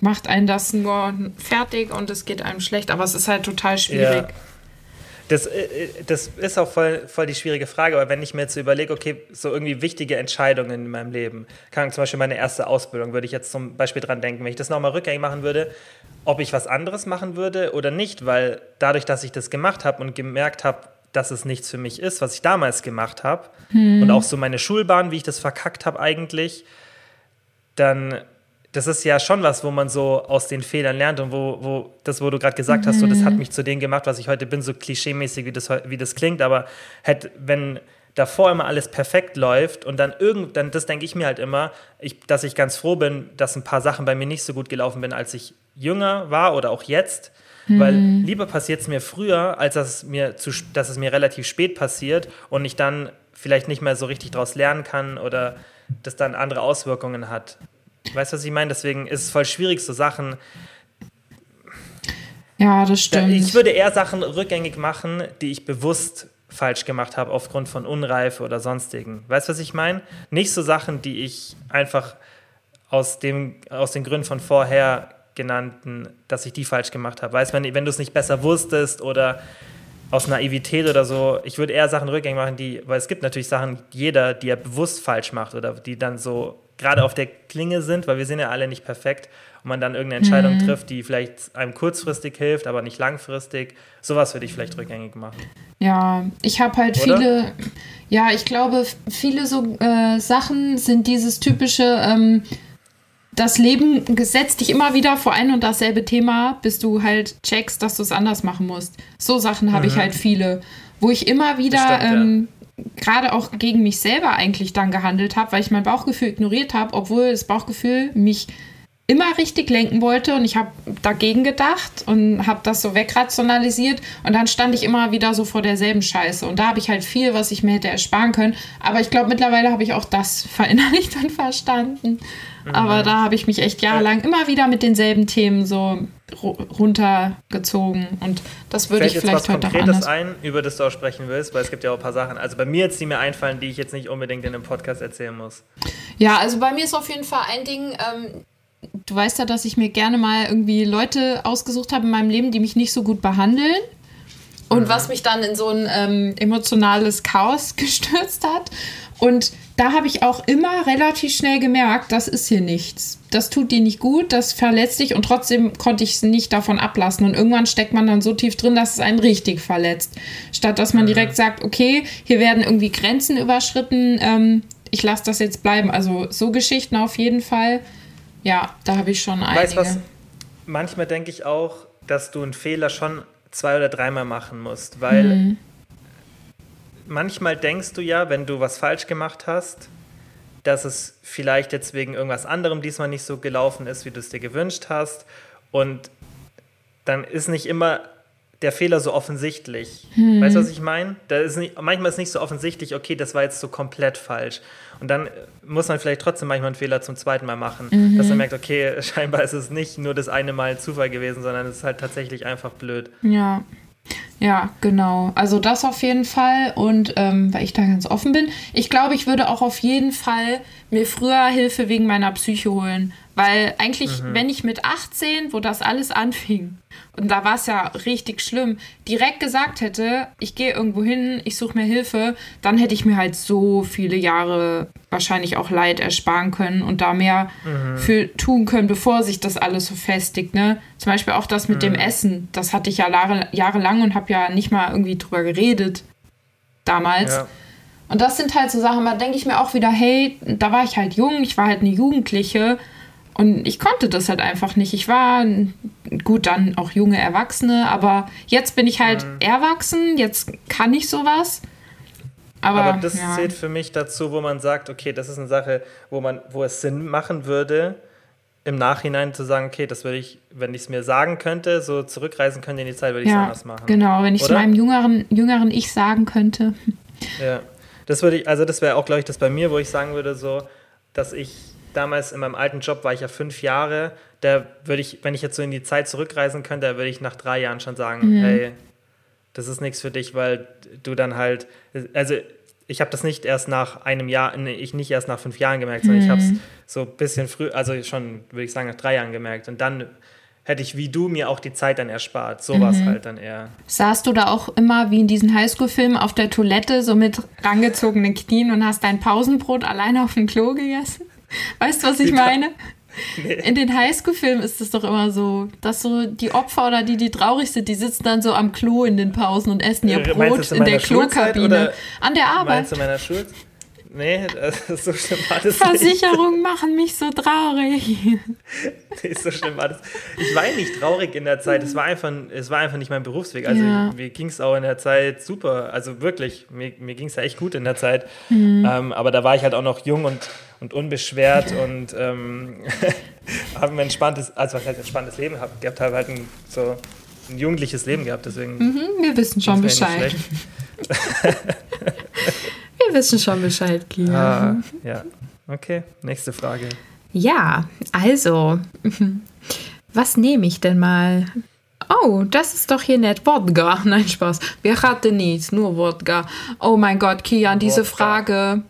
macht einen das nur fertig und es geht einem schlecht. Aber es ist halt total schwierig. Ja. Das, äh, das ist auch voll, voll die schwierige Frage, aber wenn ich mir jetzt so überlege, okay, so irgendwie wichtige Entscheidungen in meinem Leben, kann zum Beispiel meine erste Ausbildung, würde ich jetzt zum Beispiel dran denken, wenn ich das nochmal rückgängig machen würde, ob ich was anderes machen würde oder nicht, weil dadurch, dass ich das gemacht habe und gemerkt habe, dass es nichts für mich ist, was ich damals gemacht habe und auch so meine Schulbahn, wie ich das verkackt habe eigentlich, dann das ist ja schon was, wo man so aus den Fehlern lernt und wo, wo das, wo du gerade gesagt hast, so, das hat mich zu dem gemacht, was ich heute bin, so klischeemäßig, wie das, wie das klingt, aber hätte, wenn davor immer alles perfekt läuft und dann irgend, dann das denke ich mir halt immer, ich, dass ich ganz froh bin, dass ein paar Sachen bei mir nicht so gut gelaufen bin, als ich jünger war oder auch jetzt. Weil lieber passiert es mir früher, als dass es, mir zu, dass es mir relativ spät passiert und ich dann vielleicht nicht mehr so richtig daraus lernen kann oder das dann andere Auswirkungen hat. Weißt du, was ich meine? Deswegen ist es voll schwierig, so Sachen. Ja, das Da, stimmt. ich würde eher Sachen rückgängig machen, die ich bewusst falsch gemacht habe, aufgrund von Unreife oder sonstigen. Weißt du, was ich meine? Nicht so Sachen, die ich einfach aus, dem, aus den Gründen von vorher genannten, dass ich die falsch gemacht habe. Weißt du, wenn, wenn du es nicht besser wusstest oder aus Naivität oder so, ich würde eher Sachen rückgängig machen, die, weil es gibt natürlich Sachen, jeder, die er bewusst falsch macht oder die dann so gerade auf der Klinge sind, weil wir sind ja alle nicht perfekt. und man dann irgendeine Entscheidung mhm. trifft, die vielleicht einem kurzfristig hilft, aber nicht langfristig. Sowas würde ich vielleicht rückgängig machen. Ja, ich habe halt Oder? viele, ja, ich glaube, viele so äh, Sachen sind dieses typische, ähm, das Leben setzt dich immer wieder vor ein und dasselbe Thema, bis du halt checkst, dass du es anders machen musst. So Sachen habe mhm. ich halt viele, wo ich immer wieder stimmt, ähm, ja. Gerade auch gegen mich selber eigentlich dann gehandelt habe, weil ich mein Bauchgefühl ignoriert habe, obwohl das Bauchgefühl mich immer richtig lenken wollte. Und ich habe dagegen gedacht und habe das so wegrationalisiert. Und dann stand ich immer wieder so vor derselben Scheiße. Und da habe ich halt viel, was ich mir hätte ersparen können, aber ich glaube mittlerweile habe ich auch das verinnerlicht und verstanden. Mhm. Aber da habe ich mich echt jahrelang immer wieder mit denselben Themen so runtergezogen und das würde ich vielleicht heute auch anders. ein, über das du auch sprechen willst, weil es gibt ja auch ein paar Sachen, also bei mir jetzt, die mir einfallen, die ich jetzt nicht unbedingt in einem Podcast erzählen muss. Ja, also bei mir ist auf jeden Fall ein Ding, ähm, du weißt ja, dass ich mir gerne mal irgendwie Leute ausgesucht habe in meinem Leben, die mich nicht so gut behandeln. Und mhm. was mich dann in so ein ähm, emotionales Chaos gestürzt hat. Und da habe ich auch immer relativ schnell gemerkt, das ist hier nichts. Das tut dir nicht gut, das verletzt dich und trotzdem konnte ich es nicht davon ablassen. Und irgendwann steckt man dann so tief drin, dass es einen richtig verletzt. Statt dass man mhm. direkt sagt, okay, hier werden irgendwie Grenzen überschritten, ähm, ich lasse das jetzt bleiben. Also so Geschichten auf jeden Fall. Ja, da habe ich schon einige. Weißt was? Manchmal denke ich auch, dass du einen Fehler schon zwei oder dreimal machen musst, weil mhm. Manchmal denkst du ja, wenn du was falsch gemacht hast, dass es vielleicht jetzt wegen irgendwas anderem diesmal nicht so gelaufen ist, wie du es dir gewünscht hast. Und dann ist nicht immer der Fehler so offensichtlich. Hm. Weißt du, was ich meine? Da ist nicht, manchmal ist nicht so offensichtlich, okay, das war jetzt so komplett falsch. Und dann muss man vielleicht trotzdem manchmal einen Fehler zum zweiten Mal machen, mhm. dass man merkt, okay, scheinbar ist es nicht nur das eine Mal Zufall gewesen, sondern es ist halt tatsächlich einfach blöd. Ja. Ja, genau. Also das auf jeden Fall. Und ähm, weil ich da ganz offen bin, ich glaube, ich würde auch auf jeden Fall mir früher Hilfe wegen meiner Psyche holen. Weil eigentlich, mhm. wenn ich mit 18, wo das alles anfing, und da war es ja richtig schlimm, direkt gesagt hätte, ich gehe irgendwo hin, ich suche mir Hilfe, dann hätte ich mir halt so viele Jahre wahrscheinlich auch Leid ersparen können und da mehr mhm. für tun können, bevor sich das alles so festigt. Ne? Zum Beispiel auch das mit mhm. dem Essen, das hatte ich ja Jahre, jahrelang und habe ja nicht mal irgendwie drüber geredet damals. Ja. Und das sind halt so Sachen, da denke ich mir auch wieder, hey, da war ich halt jung, ich war halt eine Jugendliche und ich konnte das halt einfach nicht. Ich war gut dann auch junge Erwachsene, aber jetzt bin ich halt mhm. erwachsen, jetzt kann ich sowas. Aber, aber das ja. zählt für mich dazu, wo man sagt, okay, das ist eine Sache, wo man, wo es Sinn machen würde, im Nachhinein zu sagen, okay, das würde ich, wenn ich es mir sagen könnte, so zurückreisen könnte in die Zeit, würde ich es ja, anders machen. Genau, wenn ich es meinem jüngeren, jüngeren Ich sagen könnte. Ja, das würde ich, also das wäre auch, glaube ich, das bei mir, wo ich sagen würde, so, dass ich damals in meinem alten Job war ich ja fünf Jahre. Da würde ich, wenn ich jetzt so in die Zeit zurückreisen könnte, da würde ich nach drei Jahren schon sagen, mhm. hey, das ist nichts für dich, weil du dann halt, also ich habe das nicht erst nach einem Jahr, ich nicht erst nach fünf Jahren gemerkt, sondern mhm. ich habe es so ein bisschen früh, also schon, würde ich sagen, nach drei Jahren gemerkt. Und dann hätte ich wie du mir auch die Zeit dann erspart. So war es mhm. halt dann eher. Saßt du da auch immer wie in diesen Highschool-Filmen auf der Toilette, so mit rangezogenen Knien und hast dein Pausenbrot alleine auf dem Klo gegessen? Weißt du, was ich meine? Nee. In den Highschool-Filmen ist es doch immer so, dass so die Opfer oder die, die traurig sind, die sitzen dann so am Klo in den Pausen und essen ihr Brot in, in der Klokabine. An der Arbeit. Meinst du meiner Schulzeit? Nee, das, so schlimm war das Versicherungen machen mich so traurig. nee, so schlimm war das. Ich war nicht traurig in der Zeit. Es war einfach, es war einfach nicht mein Berufsweg. Also ja. mir ging es auch in der Zeit super. Also wirklich, mir, mir ging es ja echt gut in der Zeit. Mhm. Ähm, aber da war ich halt auch noch jung und, und unbeschwert und ähm, habe ein entspanntes, also was heißt entspanntes Leben gehabt. Gehabt habe halt ein, so ein jugendliches Leben gehabt. Deswegen mhm, wir wissen schon Bescheid. Wir wissen schon Bescheid, Kia. Ah, ja. Okay, nächste Frage. Ja, also, was nehme ich denn mal? Oh, das ist doch hier nett. Wodka. Nein, Spaß. Wir hatten nichts, nur Wodka. Oh mein Gott, Kian, diese Wodka. Frage.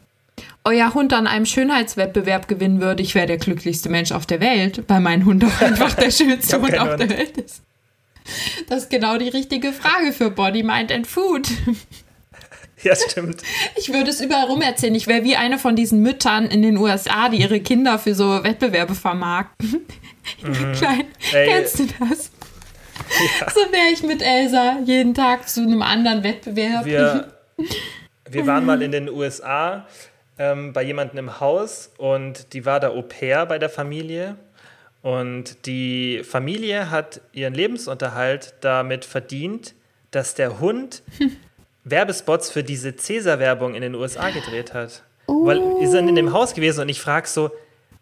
Euer Hund an einem Schönheitswettbewerb gewinnen würde, ich wäre der glücklichste Mensch auf der Welt, weil mein Hund auch einfach der schönste Hund auf der Welt ist. Das ist genau die richtige Frage für Body, Mind and Food. Ja, stimmt. Ich würde es überall rum erzählen. Ich wäre wie eine von diesen Müttern in den USA, die ihre Kinder für so Wettbewerbe vermarkten. Klein. Ey. Kennst du das? So wäre ich mit Elsa jeden Tag zu einem anderen Wettbewerb. Wir, wir waren mal in den USA ähm, bei jemandem im Haus und die war da Au pair bei der Familie. Und die Familie hat ihren Lebensunterhalt damit verdient, dass der Hund Werbespots für diese Cäsar-Werbung in den USA gedreht hat. Weil wir sind in dem Haus gewesen und ich frage so,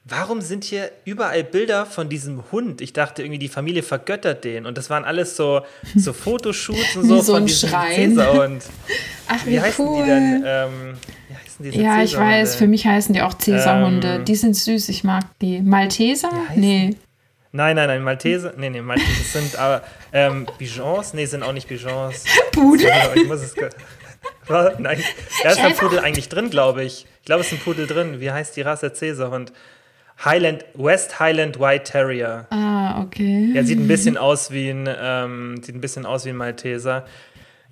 warum sind hier überall Bilder von diesem Hund? Ich dachte irgendwie, die Familie vergöttert den. Und das waren alles so, so Fotoshoots und Wie so, so von diesem Schrein. Cäsar-Hund. Ach, Wie heißen die denn? Ähm, wie heißen diese Ja, ich weiß, für mich heißen die auch Cäsarhunde. Ähm, die sind süß, ich mag die. Malteser? Nee. Nein, nein, nein, Maltese. Nee, nee, Maltese sind aber ähm, Bijons. Nee, sind auch nicht Bijons. Pudel? Ich muss es. Nein, da ist ein Pudel eigentlich drin, glaube ich. Ich glaube, es ist ein Pudel drin. Wie heißt die Rasse Cäsarhund? Highland, West Highland White Terrier. Ah, okay. Ja, sieht ein bisschen aus wie ein, ähm, sieht ein bisschen aus wie ein Malteser.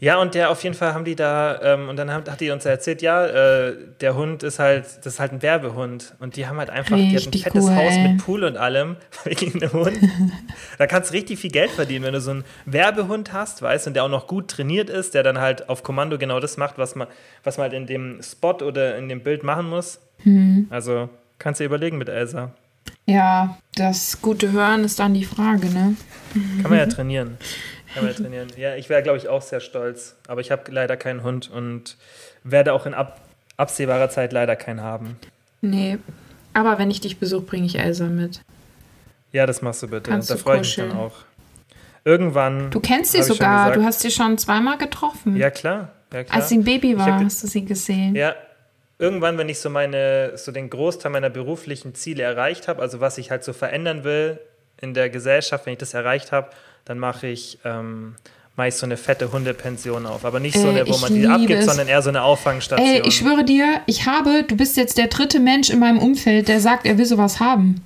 Ja, und der auf jeden Fall haben die da, ähm, und dann hat, hat die uns erzählt, ja, äh, der Hund ist halt, das ist halt ein Werbehund. Und die haben halt einfach, die hat ein Richtig fettes cool, Haus mit Pool und allem, wegen einem Hund. da kannst du richtig viel Geld verdienen, wenn du so einen Werbehund hast, weißt, und der auch noch gut trainiert ist, der dann halt auf Kommando genau das macht, was man, was man halt in dem Spot oder in dem Bild machen muss. Hm. Also, kannst du überlegen mit Elsa. Ja, das gute Hören ist dann die Frage, ne? Kann man ja trainieren. Kann man trainieren. Ja, ich wäre, glaube ich, auch sehr stolz. Aber ich habe leider keinen Hund und werde auch in ab absehbarer Zeit leider keinen haben. Nee. Aber wenn ich dich besuche, bringe ich Elsa mit. Ja, das machst du bitte. Kannst da freue ich mich dann auch. Irgendwann. Du kennst sie sogar, gesagt. du hast sie schon zweimal getroffen. Ja, klar. Ja, klar. Als sie ein Baby war, hab- hast du sie gesehen. Ja, irgendwann, wenn ich so meine, so den Großteil meiner beruflichen Ziele erreicht habe, also was ich halt so verändern will in der Gesellschaft, wenn ich das erreicht habe, dann mache ich, ähm, ich so eine fette Hundepension auf. Aber nicht so eine, wo ich man die abgibt, es. sondern eher so eine Auffangstation. Ey, ich schwöre dir, ich habe, du bist jetzt der dritte Mensch in meinem Umfeld, der sagt, er will sowas haben.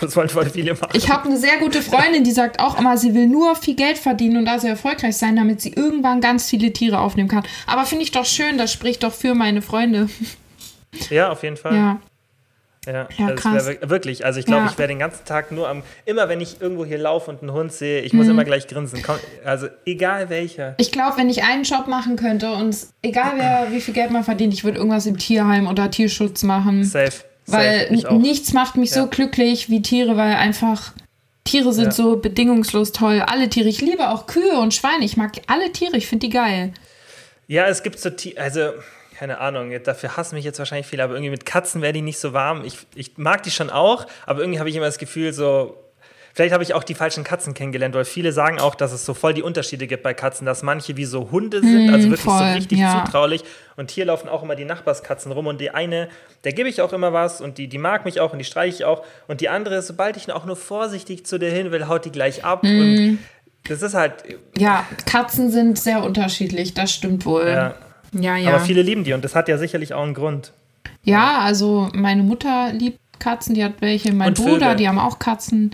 Das wollen voll viele machen. Ich habe eine sehr gute Freundin, die sagt auch immer, sie will nur viel Geld verdienen und da sie erfolgreich sein, damit sie irgendwann ganz viele Tiere aufnehmen kann. Aber finde ich doch schön, das spricht doch für meine Freunde. Ja, auf jeden Fall. Ja. Ja, Ja, also krass. wirklich. Also ich glaube, Ja. ich wäre den ganzen Tag nur am, immer wenn ich irgendwo hier laufe und einen Hund sehe, ich Mhm. muss immer gleich grinsen. Komm, also egal welcher. Ich glaube, wenn ich einen Job machen könnte und egal wer wie viel Geld man verdient, ich würde irgendwas im Tierheim oder Tierschutz machen. Safe. Weil Safe. Nichts macht mich so Ja. glücklich wie Tiere, weil einfach Tiere sind so bedingungslos toll. Alle Tiere. Ich liebe auch Kühe und Schweine. Ich mag alle Tiere. Ich finde die geil. Ja, es gibt so, Ti- also keine Ahnung, dafür hassen mich jetzt wahrscheinlich viele, aber irgendwie mit Katzen wäre die nicht so warm. Ich, ich mag die schon auch, aber irgendwie habe ich immer das Gefühl, so, vielleicht habe ich auch die falschen Katzen kennengelernt, weil viele sagen auch, dass es so voll die Unterschiede gibt bei Katzen, dass manche wie so Hunde sind, also wirklich so voll, richtig ja. zutraulich. Und hier laufen auch immer die Nachbarskatzen rum und die eine, der gebe ich auch immer was und die, die mag mich auch und die streiche ich auch. Und die andere, sobald ich auch nur vorsichtig zu der hin will, haut die gleich ab. Mhm. Und das ist halt, Ja, Katzen sind sehr unterschiedlich. Das stimmt wohl. ja. Ja. ja. Aber viele lieben die und das hat ja sicherlich auch einen Grund. Ja, also meine Mutter liebt Katzen, die hat welche. Mein Und Bruder, Vögel. die haben auch Katzen.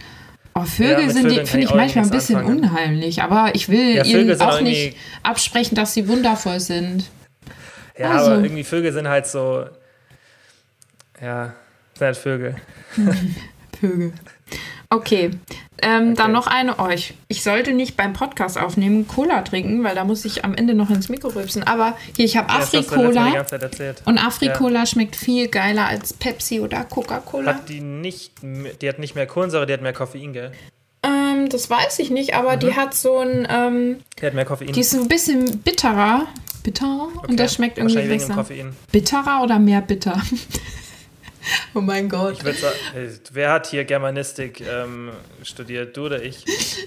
Oh, Ja, Vögel mit sind, finde ich manchmal ein bisschen anfangen. unheimlich. Aber ich will Ja, ihnen auch nicht absprechen, dass sie wundervoll sind. Ja, Also. aber irgendwie Vögel sind halt so. Ja, sind halt Vögel. Vögel. Okay, ähm, dann Okay. noch eine euch. Ich sollte nicht beim Podcast aufnehmen Cola trinken, weil da muss ich am Ende noch ins Mikro rülpsen. Aber hier, ich habe Ja, erzählt. Und Afrikola schmeckt viel geiler als Pepsi oder Coca-Cola. Hat die nicht, die hat nicht mehr Kohlensäure, die hat mehr Koffein, gell? Ähm, das weiß ich nicht, aber Mhm. die hat so ein, ähm, Die hat mehr Koffein. die ist ein bisschen bitterer. Bitterer? Okay. Und das schmeckt irgendwie besser. Koffein. Bitterer oder mehr bitter? oh mein Gott. Ich sagen, äh, wer hat hier Germanistik ähm, studiert? Du oder ich?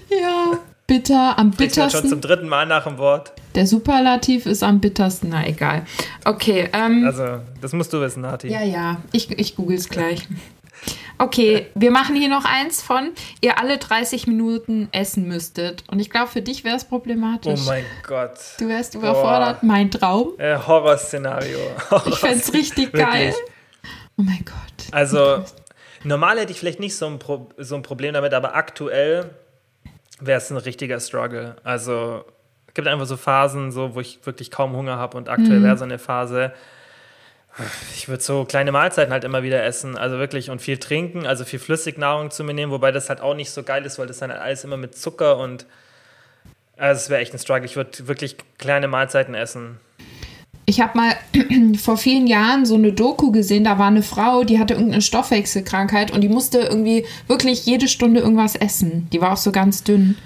Ja, bitter, am du jetzt schon bittersten. zum dritten Mal nach dem Wort. Der Superlativ ist am bittersten. Na, egal. Okay, ähm, Also, das musst du wissen, Nati. ja, ja, ich, ich google es gleich. Okay, wir machen hier noch eins von, ihr alle 30 Minuten essen müsstet. Und ich glaube, für dich wäre es Oh problematisch. mein Gott. du wärst überfordert. Mein Traum. Äh, Horrorszenario. Ich fände es richtig geil. Wirklich. Oh mein Gott. Also, normal hätte ich vielleicht nicht so ein, Pro so ein Problem damit, aber aktuell wäre es ein richtiger Struggle. Also, es gibt einfach so Phasen, so, wo ich wirklich kaum Hunger habe und aktuell Mhm. wäre so eine Phase, Ich würde so kleine Mahlzeiten halt immer wieder essen, also wirklich und viel trinken, also viel Flüssignahrung zu mir nehmen, wobei das halt auch nicht so geil ist, weil das dann halt alles immer mit Zucker und also es wäre echt ein Struggle. Ich würde wirklich kleine Mahlzeiten essen. Ich habe mal vor vielen Jahren so eine Doku gesehen, da war eine Frau, die hatte irgendeine Stoffwechselkrankheit und die musste irgendwie wirklich jede Stunde irgendwas essen. Die war auch so ganz dünn.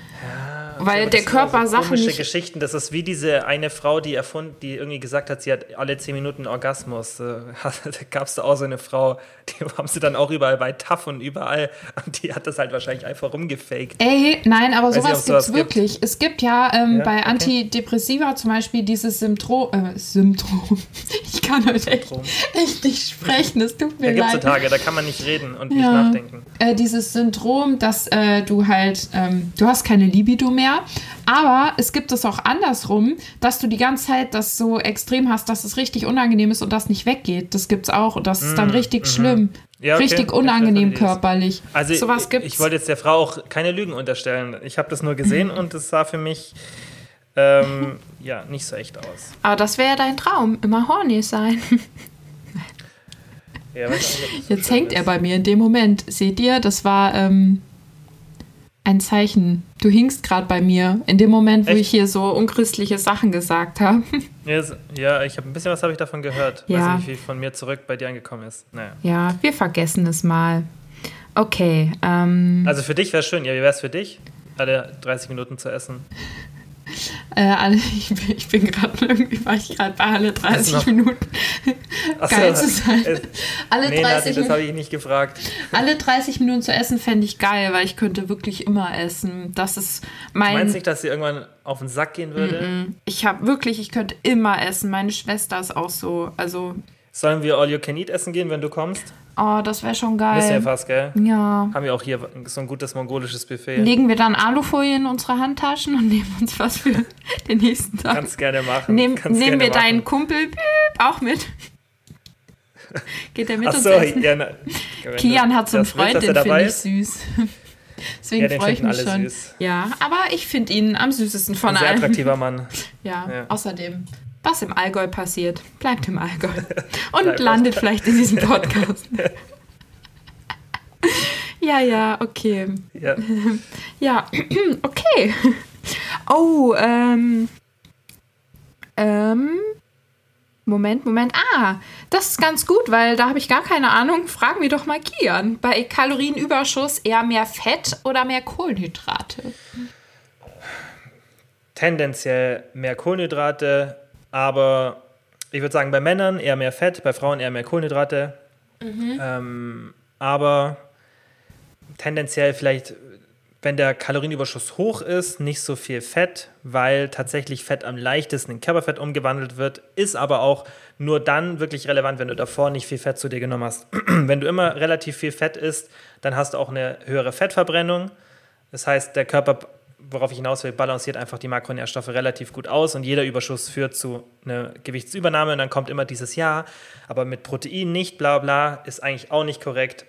Weil der das Körper so Sachen komische nicht. Geschichten. Das ist wie diese eine Frau, die erfunden, die irgendwie gesagt hat, sie hat alle zehn Minuten einen Orgasmus. Äh, Da gab es da auch so eine Frau, die haben sie dann auch überall bei TAF und überall. Und die hat das halt wahrscheinlich einfach rumgefaked. Ey, nein, aber nicht, sowas sowas gibt's wirklich. Es gibt ja, ähm, Ja, bei okay. Antidepressiva zum Beispiel dieses Symptom, äh, Symptom. Ich kann heute echt, echt nicht sprechen, es tut mir Da gibt es so leid. Tage, da kann man nicht reden und nicht Ja. nachdenken. Äh, dieses Syndrom, dass äh, du halt, ähm, du hast keine Libido mehr, aber es gibt es auch andersrum, dass du die ganze Zeit das so extrem hast, dass es richtig unangenehm ist und das nicht weggeht. Das gibt's auch und das ist dann richtig schlimm. Mm, mhm. Ja, okay. Richtig was unangenehm meinst. körperlich. Also Sowas ich, gibt's. ich wollte jetzt der Frau auch keine Lügen unterstellen. Ich habe das nur gesehen und es sah für mich ähm, ja nicht so echt aus. aber das wäre ja dein Traum, immer horny sein. Ja, so Jetzt hängt er ist. bei mir in dem Moment. Seht ihr, das war ähm, ein Zeichen. Du hingst gerade bei mir in dem Moment, wo Echt? ich hier so unchristliche Sachen gesagt habe. Ja, ich habe ein bisschen was habe ich davon gehört. Ja. Weiß nicht, wie viel von mir zurück bei dir angekommen ist. Naja. Ja, wir vergessen es mal. Okay, ähm, Also für dich wäre schön. Ja, wie wäre es für dich? Alle 30 Minuten zu essen. Äh, alle, ich, bin- ich bin gerade irgendwie, war ich gerade bei alle 30 noch- Minuten so, geil zu sein. äh, Alle Nee, Nati, 30, das habe ich nicht gefragt. alle 30 Minuten zu essen fände ich geil, weil ich könnte wirklich immer essen. Das ist Du mein. meinst nicht, dass sie irgendwann auf den Sack gehen würde? Ich habe wirklich, ich könnte immer essen. Meine Schwester ist auch so. Also, Sollen wir All You Can Eat essen gehen, wenn du kommst? Oh, das wäre schon geil. Wissen wir fast, gell? Ja. Haben wir auch hier so ein gutes mongolisches Buffet. Legen wir dann Alufolie in unsere Handtaschen und nehmen uns was für den nächsten Tag. Kannst gerne machen. Nehm, Kannst nehmen gerne wir deinen machen. Kumpel piep, auch mit. Geht er mit Ach uns so, essen? ja, na, Kian hat so einen Freund, den finde ich süß. Deswegen Ja, freue ich mich schon. süß. Ja, aber ich finde ihn am süßesten von Ein sehr allen. attraktiver Mann. Ja, Ja. außerdem, was im Allgäu passiert, bleibt im Allgäu. Und Bleibt landet vielleicht in diesem Podcast. ja, ja, okay. Ja. Ja, okay. Oh, ähm. Ähm. Moment, Moment. Ah, das ist ganz gut, weil da habe ich gar keine Ahnung. Fragen wir doch mal Kian. Bei Kalorienüberschuss eher mehr Fett oder mehr Kohlenhydrate? Tendenziell mehr Kohlenhydrate, aber ich würde sagen, bei Männern eher mehr Fett, bei Frauen eher mehr Kohlenhydrate. Ähm, aber tendenziell vielleicht, wenn der Kalorienüberschuss hoch ist, nicht so viel Fett, weil tatsächlich Fett am leichtesten in Körperfett umgewandelt wird, ist aber auch nur dann wirklich relevant, wenn du davor nicht viel Fett zu dir genommen hast. wenn du immer relativ viel Fett isst, dann hast du auch eine höhere Fettverbrennung. Das heißt, der Körper, worauf ich hinaus will, balanciert einfach die Makronährstoffe relativ gut aus und jeder Überschuss führt zu einer Gewichtsübernahme und dann kommt immer dieses Ja, aber mit Protein nicht, bla bla, ist eigentlich auch nicht korrekt.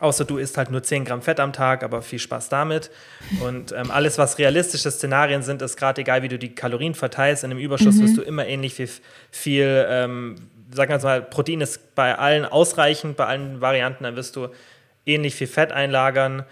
Außer du isst halt nur 10 Gramm Fett am Tag, aber viel Spaß damit. Und ähm, alles, was realistische Szenarien sind, ist gerade egal, wie du die Kalorien verteilst. In einem Überschuss wirst du immer ähnlich viel, viel ähm, sagen wir mal, Protein ist bei allen ausreichend, bei allen Varianten, dann wirst du ähnlich viel Fett einlagern.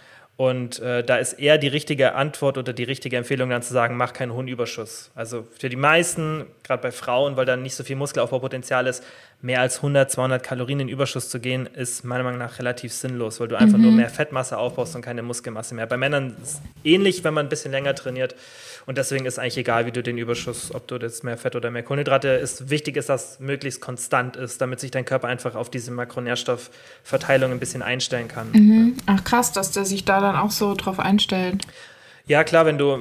Und äh, da ist eher die richtige Antwort oder die richtige Empfehlung dann zu sagen, mach keinen hohen Überschuss. Also für die meisten, gerade bei Frauen, weil da nicht so viel Muskelaufbaupotenzial ist, mehr als 100, 200 Kalorien in Überschuss zu gehen, ist meiner Meinung nach relativ sinnlos, weil du einfach nur mehr Fettmasse aufbaust und keine Muskelmasse mehr. Bei Männern ist es ähnlich, wenn man ein bisschen länger trainiert. Und deswegen ist eigentlich egal, wie du den Überschuss, ob du jetzt mehr Fett oder mehr Kohlenhydrate isst. Wichtig ist, dass es möglichst konstant ist, damit sich dein Körper einfach auf diese Makronährstoffverteilung ein bisschen einstellen kann. Ach krass, dass der sich da dann auch so drauf einstellt. Ja, klar, wenn du,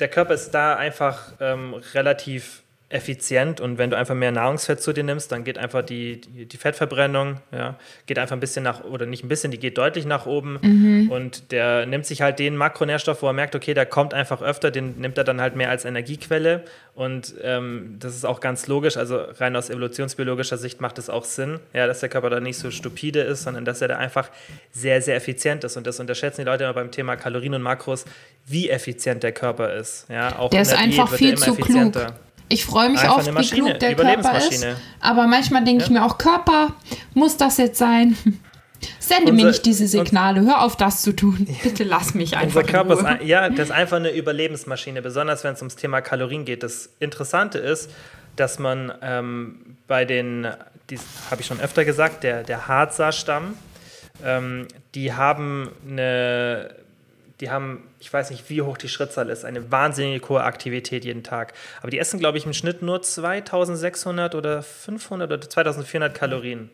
der Körper ist da einfach ähm, relativ effizient und wenn du einfach mehr Nahrungsfett zu dir nimmst, dann geht einfach die, die, die Fettverbrennung, ja, geht einfach ein bisschen nach, oder nicht ein bisschen, die geht deutlich nach oben. Und der nimmt sich halt den Makronährstoff, wo er merkt, okay, der kommt einfach öfter, den nimmt er dann halt mehr als Energiequelle. Und ähm, das ist auch ganz logisch, also rein aus evolutionsbiologischer Sicht macht es auch Sinn, ja, dass der Körper da nicht so stupide ist, sondern dass er da einfach sehr, sehr effizient ist. Und das unterschätzen die Leute immer beim Thema Kalorien und Makros, wie effizient der Körper ist, ja, auch Der ist einfach wird viel er immer zu effizienter. klug. Ich freue mich Einfach auf, wie Maschine, klug der Körper ist. Überlebensmaschine. Aber manchmal denke ich Ja. mir auch, Körper, muss das jetzt sein? Sende mir Unser- nicht diese Signale. Hör auf, das zu tun. Bitte lass mich einfach Unser Körper ist, ein, ja, das ist einfach eine Überlebensmaschine, besonders wenn es ums Thema Kalorien geht. Das Interessante ist, dass man ähm, bei den, habe ich schon öfter gesagt, der, der Harzer-Stamm, ähm, die haben eine, die haben, ich weiß nicht, wie hoch die Schrittzahl ist, eine wahnsinnig hohe Aktivität jeden Tag. Aber die essen, glaube ich, im Schnitt nur 2600 oder 500 oder 2400 Kalorien.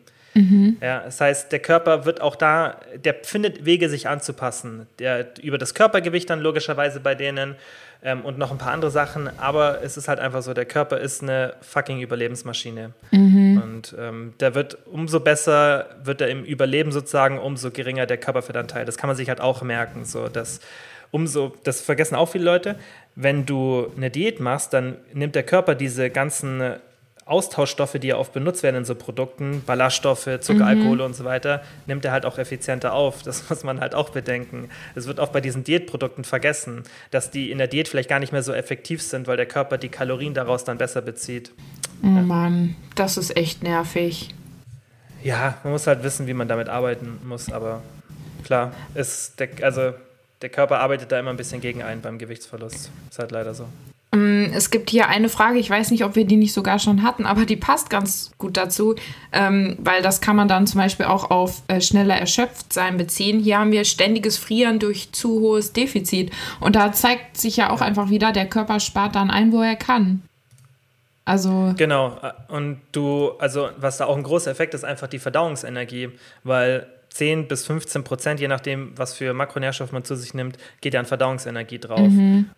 Ja, das heißt, der Körper wird auch da, der findet Wege, sich anzupassen. Der, über das Körpergewicht dann logischerweise bei denen ähm, und noch ein paar andere Sachen. Aber es ist halt einfach so, der Körper ist eine fucking Überlebensmaschine. Und ähm, der wird, umso besser wird er im Überleben sozusagen, umso geringer der Körperfettanteil. Das kann man sich halt auch merken. So, dass umso, das vergessen auch viele Leute, wenn du eine Diät machst, dann nimmt der Körper diese ganzen Austauschstoffe, die ja oft benutzt werden in so Produkten, Ballaststoffe, Zucker, Alkohol und so weiter, nimmt er halt auch effizienter auf. Das muss man halt auch bedenken. Es wird oft bei diesen Diätprodukten vergessen, dass die in der Diät vielleicht gar nicht mehr so effektiv sind, weil der Körper die Kalorien daraus dann besser bezieht. Oh Mann, das ist echt nervig. Ja, man muss halt wissen, wie man damit arbeiten muss, aber klar, ist der, also der Körper arbeitet da immer ein bisschen gegen ein beim Gewichtsverlust. Ist halt leider so. Ähm, Es gibt hier eine Frage, ich weiß nicht, ob wir die nicht sogar schon hatten, aber die passt ganz gut dazu, ähm, weil das kann man dann zum Beispiel auch auf äh, schneller erschöpft sein beziehen. Hier haben wir ständiges Frieren durch zu hohes Defizit. Und da zeigt sich ja auch einfach wieder, der Körper spart dann ein, wo er kann. Also, Genau. Und du, also was da auch ein großer Effekt ist, einfach die Verdauungsenergie, weil 10 bis 15 Prozent, je nachdem, was für Makronährstoff man zu sich nimmt, geht ja an Verdauungsenergie drauf.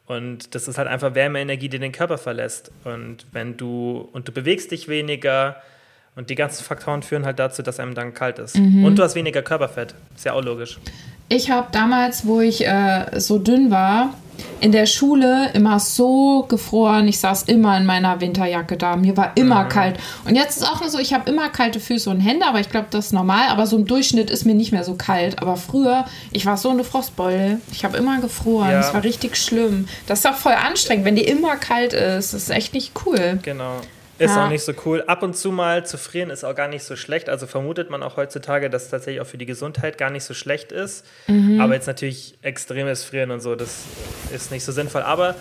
Und das ist halt einfach Wärmeenergie, die den Körper verlässt. Und wenn du, und du bewegst dich weniger und die ganzen Faktoren führen halt dazu, dass einem dann kalt ist. Und du hast weniger Körperfett. Ist ja auch logisch. ich habe damals, wo ich äh, so dünn war, in der Schule immer so gefroren. Ich saß immer in meiner Winterjacke da. Mir war immer kalt. Und jetzt ist auch nur so, ich habe immer kalte Füße und Hände, aber ich glaube, das ist normal. Aber so im Durchschnitt ist mir nicht mehr so kalt. Aber früher, ich war so eine Frostbeule. Ich habe immer gefroren. Ja. Das war richtig schlimm. Das ist auch voll anstrengend, wenn dir immer kalt ist. Das ist echt nicht cool. Genau. Ist Ja. auch nicht so cool. Ab und zu mal zu frieren ist auch gar nicht so schlecht. Also vermutet man auch heutzutage, dass es tatsächlich auch für die Gesundheit gar nicht so schlecht ist. Mhm. Aber jetzt natürlich extremes Frieren und so, das ist nicht so sinnvoll. Aber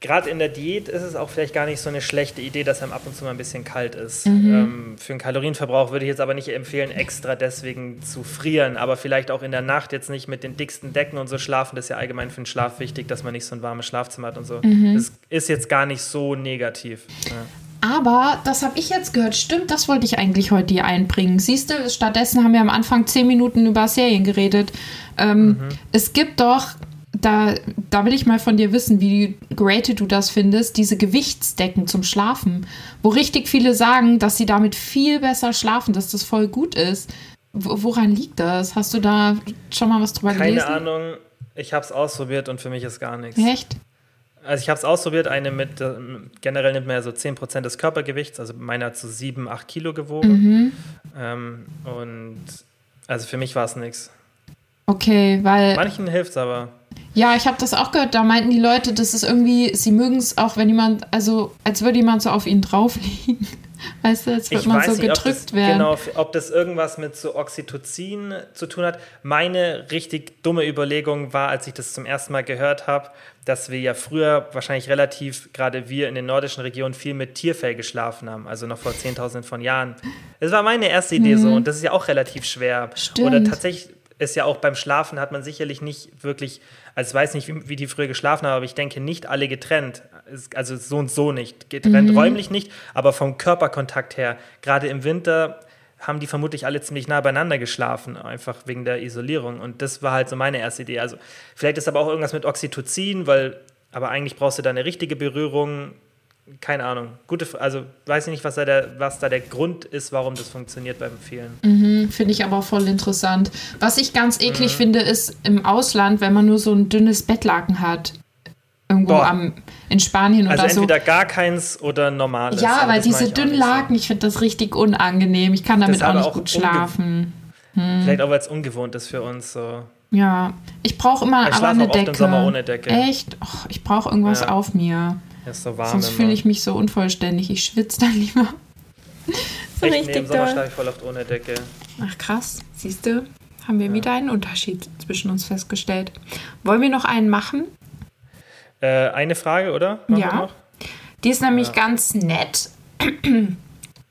gerade in der Diät ist es auch vielleicht gar nicht so eine schlechte Idee, dass einem ab und zu mal ein bisschen kalt ist. Mhm. Ähm, für einen Kalorienverbrauch würde ich jetzt aber nicht empfehlen, extra deswegen zu frieren. Aber vielleicht auch in der Nacht jetzt nicht mit den dicksten Decken und so schlafen. Das ist ja allgemein für den Schlaf wichtig, dass man nicht so ein warmes Schlafzimmer hat und so. Mhm. Das ist jetzt gar nicht so negativ. Ja. Aber das habe ich jetzt gehört. Stimmt, das wollte ich eigentlich heute hier einbringen. Siehst du, stattdessen haben wir am Anfang zehn Minuten über Serien geredet. Ähm, Es gibt doch, da, da will ich mal von dir wissen, wie gerated du das findest, diese Gewichtsdecken zum Schlafen, wo richtig viele sagen, dass sie damit viel besser schlafen, dass das voll gut ist. Woran liegt das? Hast du da schon mal was drüber Keine gelesen? Ahnung. Ich habe es ausprobiert und für mich ist gar nichts. Echt? Also ich habe es ausprobiert, eine mit, äh, generell nimmt man ja so 10% des Körpergewichts, also meiner hat so 7, 8 Kilo gewogen. Ähm, und also für mich war es nichts. Okay, weil Manchen hilft es aber. Ja, ich habe das auch gehört. Da meinten die Leute, das ist irgendwie, sie mögen es auch, wenn jemand, also als würde jemand so auf ihnen drauf liegen. Weißt du, als würde man so das, gedrückt werden. genau, ob das irgendwas mit so Oxytocin zu tun hat. Meine richtig dumme Überlegung war, als ich das zum ersten Mal gehört habe, dass wir ja früher wahrscheinlich relativ, gerade wir in den nordischen Regionen, viel mit Tierfell geschlafen haben, also noch vor Zehntausenden von Jahren. Das war meine erste Idee so und das ist ja auch relativ schwer. Mhm. Stimmt. Oder tatsächlich ist ja auch beim Schlafen hat man sicherlich nicht wirklich, also ich weiß nicht, wie, wie die früher geschlafen haben, aber ich denke nicht alle getrennt. Also so und so nicht. Getrennt räumlich nicht, aber vom Körperkontakt her. Gerade im Winter haben die vermutlich alle ziemlich nah beieinander geschlafen, einfach wegen der Isolierung. Und das war halt so meine erste Idee. Also vielleicht ist aber auch irgendwas mit Oxytocin, weil, aber eigentlich brauchst du da eine richtige Berührung. Keine Ahnung. Gute, also weiß ich nicht, was da, der, was da der Grund ist, warum das funktioniert beim vielen. Finde ich aber voll interessant. Was ich ganz Mhm. eklig finde, ist im Ausland, wenn man nur so ein dünnes Bettlaken hat. Irgendwo Boah. am, in Spanien Also oder so. entweder gar keins oder normales. Ja, aber weil diese dünnen. Laken, ich finde das richtig unangenehm. Ich kann damit auch nicht auch gut schlafen. Vielleicht auch, weil es ungewohnt ist für uns. So. Ja, ich brauche immer Ich aber eine auch oft im Decke. Sommer ohne Decke. Echt? Och, ich brauche irgendwas Ja. auf mir. Ist so warm Sonst fühle ich mich so unvollständig. Ich schwitze dann lieber. so Echt, nee, richtig im Sommer schlafe ich voll oft ohne Decke. Ach krass, siehst du, haben wir wieder einen Unterschied zwischen uns festgestellt. Wollen wir noch einen machen? Äh, eine Frage, oder? Machen Ja. Die ist nämlich ganz nett.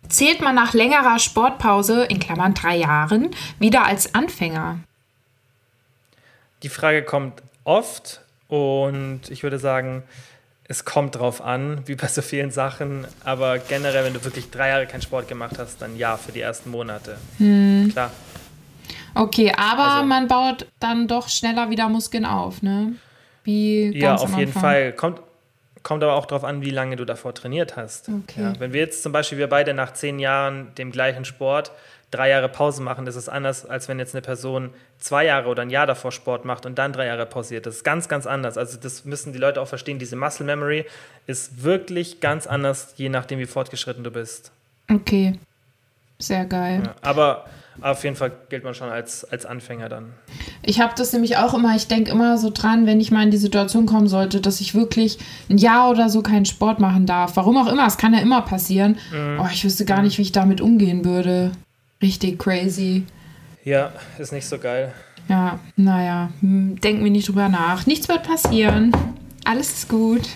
Zählt man nach längerer Sportpause, in Klammern drei Jahren, wieder als Anfänger? Die Frage kommt oft und ich würde sagen, es kommt drauf an, wie bei so vielen Sachen. Aber generell, wenn du wirklich drei Jahre keinen Sport gemacht hast, dann ja, für die ersten Monate. Klar. Okay, aber Also- man baut dann doch schneller wieder Muskeln auf, ne? Wie Ja, auf jeden. Fall. Kommt, kommt aber auch darauf an, wie lange du davor trainiert hast. Okay. Ja, wenn wir jetzt zum Beispiel, wir beide nach zehn Jahren dem gleichen Sport drei Jahre Pause machen, das ist anders, als wenn jetzt eine Person zwei Jahre oder ein Jahr davor Sport macht und dann drei Jahre pausiert. Das ist ganz, ganz anders. Also das müssen die Leute auch verstehen. Diese Muscle Memory ist wirklich ganz anders, je nachdem, wie fortgeschritten du bist. Okay, sehr geil. Ja, aber auf jeden Fall gilt man schon als, als Anfänger dann. Ich habe das nämlich auch immer, ich denke immer so dran, wenn ich mal in die Situation kommen sollte, dass ich wirklich ein Jahr oder so keinen Sport machen darf. Warum auch immer, es kann ja immer passieren. Mhm. Oh, ich wüsste gar nicht, wie ich damit umgehen würde. Richtig crazy. Ja, ist nicht so geil. Ja, naja, hm, denk mir nicht drüber nach. Nichts wird passieren. Alles ist gut.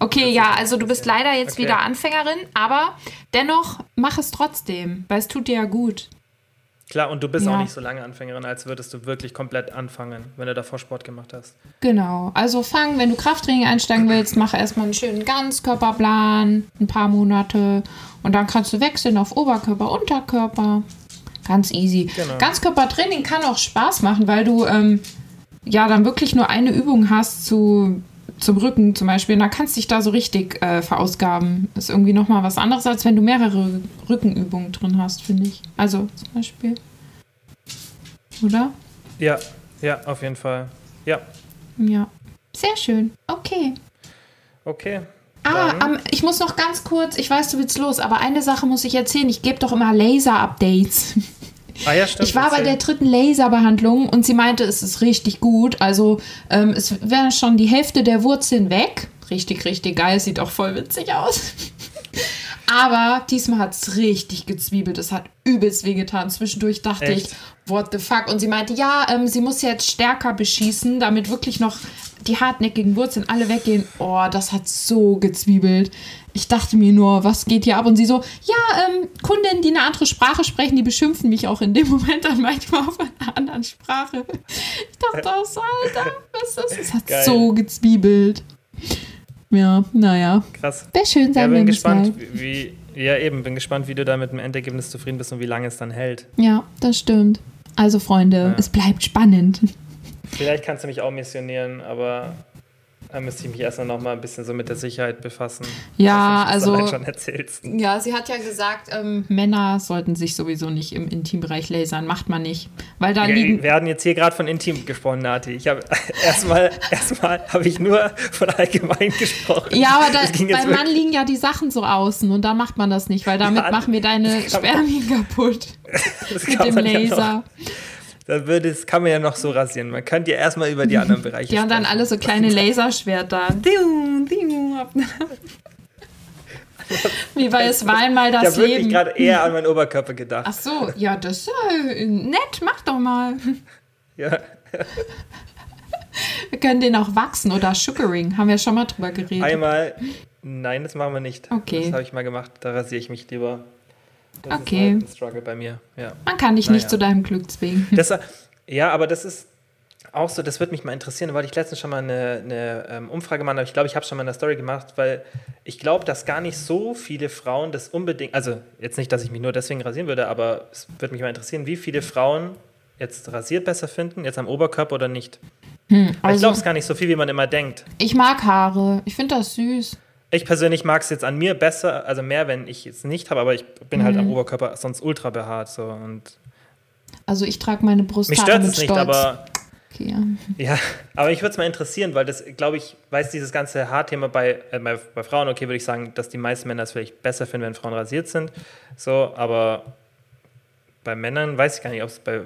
Okay, ja, also du bist leider jetzt Okay. wieder Anfängerin, aber dennoch mach es trotzdem, weil es tut dir ja gut. Klar, und du bist Ja. auch nicht so lange Anfängerin, als würdest du wirklich komplett anfangen, wenn du davor Sport gemacht hast. Genau. Also fang, wenn du Krafttraining einsteigen willst, mach erstmal einen schönen Ganzkörperplan, ein paar Monate und dann kannst du wechseln auf Oberkörper, Unterkörper. Ganz easy. Genau. Ganzkörpertraining kann auch Spaß machen, weil du ähm, ja dann wirklich nur eine Übung hast zu, zum Rücken zum Beispiel. Und dann kannst du dich da so richtig äh, verausgaben. Ist irgendwie nochmal was anderes, als wenn du mehrere Rückenübungen drin hast, finde ich. Also zum Beispiel. Oder? Ja, ja, auf jeden Fall. Ja, Ja. Sehr schön. Okay. okay. Ah, am, ich muss noch ganz kurz, ich weiß, du willst los, aber eine Sache muss ich erzählen. Ich gebe doch immer Laser-Updates. Ah ja, stimmt. Ich war bei der dritten Laserbehandlung und sie meinte, es ist richtig gut. Also ähm, es wäre schon die Hälfte der Wurzeln weg. Richtig, richtig geil. Sieht auch voll witzig aus. Aber diesmal hat es richtig gezwiebelt. Es hat übelst wehgetan. Zwischendurch dachte Echt? ich, what the fuck? Und sie meinte, ja, ähm, sie muss jetzt stärker beschießen, damit wirklich noch die hartnäckigen Wurzeln alle weggehen. Oh, das hat so gezwiebelt. Ich dachte mir nur, was geht hier ab? Und sie so, ja, ähm, Kundinnen, die eine andere Sprache sprechen, die beschimpfen mich auch in dem Moment dann manchmal auf einer anderen Sprache. Ich dachte auch so, Alter, was ist das? Es hat Geil. so gezwiebelt. Ja, naja. Krass. Wäre schön Ja, sein, bin wenn es gespannt, wie, ja eben, bin gespannt, wie du da mit dem Endergebnis zufrieden bist und wie lange es dann hält. Ja, das stimmt. Also, Freunde, Ja. es bleibt spannend. Vielleicht kannst du mich auch missionieren, aber da müsste ich mich erstmal noch mal ein bisschen so mit der Sicherheit befassen. Ja, also-. Ja, sie hat ja gesagt, ähm, Männer sollten sich sowieso nicht im Intimbereich lasern. Macht man nicht. Weil da Wir, liegen. wir hatten jetzt hier gerade von Intim gesprochen, Nati. Ich habe erstmal erstmal habe ich nur von allgemein gesprochen. Ja, aber da, beim Mann liegen ja die Sachen so außen und da macht man das nicht, weil damit Ja, machen wir deine Spermien kaputt das mit dem man ja Das, würde, das kann man ja noch so rasieren. Man könnte ja erstmal über die anderen Bereiche Ja, und dann alle so kleine Laserschwerter. Wie bei Es war einmal Ich das habe wirklich Leben. gerade eher an meinen Oberkörper gedacht. Ach so, ja, das ist äh, nett, mach doch mal. Ja. Wir können den auch wachsen oder Sugaring, haben wir schon mal drüber geredet. Einmal, nein, das machen wir nicht. Okay. Das habe ich mal gemacht, da rasiere ich mich lieber. Das Okay. ist halt ein Struggle bei mir, ja. Man kann dich nicht Naja. zu deinem Glück zwingen. Das, ja, aber das ist auch so, das würde mich mal interessieren, weil ich letztens schon mal eine, eine ähm, Umfrage gemacht habe. Ich glaube, ich habe schon mal eine Story gemacht, weil ich glaube, dass gar nicht so viele Frauen das unbedingt, also jetzt nicht, dass ich mich nur deswegen rasieren würde, aber es würde mich mal interessieren, wie viele Frauen jetzt rasiert besser finden, jetzt am Oberkörper oder nicht. Ich Also, glaube, es ist gar nicht so viel, wie man immer denkt. ich mag Haare. Ich finde das süß. Ich persönlich mag es jetzt an mir besser, also mehr, wenn ich es nicht habe, aber ich bin halt Mhm. am Oberkörper sonst ultra behaart so und Also ich trage meine Brusthaare mich stört es nicht, Stolz. aber okay, ja. Ja, aber mich würde es mal interessieren, weil das, glaube ich, weiß dieses ganze Haarthema bei, äh, bei, bei Frauen, okay, würde ich sagen, dass die meisten Männer es vielleicht besser finden, wenn Frauen rasiert sind. So, aber bei Männern weiß ich gar nicht, ob es bei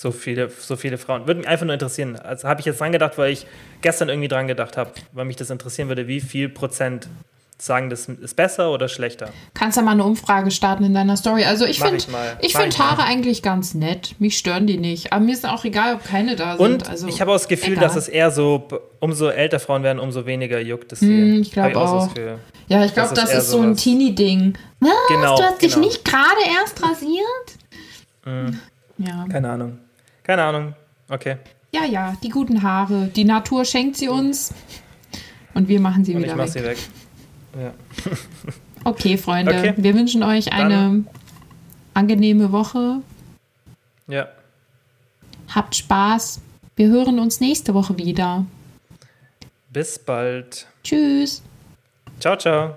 so viele, so viele Frauen. Würde mich einfach nur interessieren. Also habe ich jetzt dran gedacht, weil ich gestern irgendwie dran gedacht habe, weil mich das interessieren würde, wie viel Prozent sagen, das ist besser oder schlechter. Kannst ja mal eine Umfrage starten in deiner Story. Also ich finde ich ich find ich. Haare eigentlich ganz nett. Mich stören die nicht. Aber mir ist auch egal, ob keine da sind. Und also, ich habe auch das Gefühl, egal. dass es eher so, umso älter Frauen werden, umso weniger juckt es sie. Hm, ich glaub Hab so das auch. Gefühl. Ja, ich glaube, das ist das ist so ein. Teenie-Ding. Was? Genau, du hast dich genau. nicht gerade erst rasiert? Mhm. Ja. Keine Ahnung. Keine Ahnung. Okay. ja, ja, die guten Haare. Die Natur schenkt sie uns. Und wir machen sie Und ich wieder mach weg. sie weg. Ja. Okay, Freunde. Okay. Wir wünschen euch eine angenehme Woche. ja. Habt Spaß. Wir hören uns nächste Woche wieder. Bis bald. Tschüss. Ciao, ciao.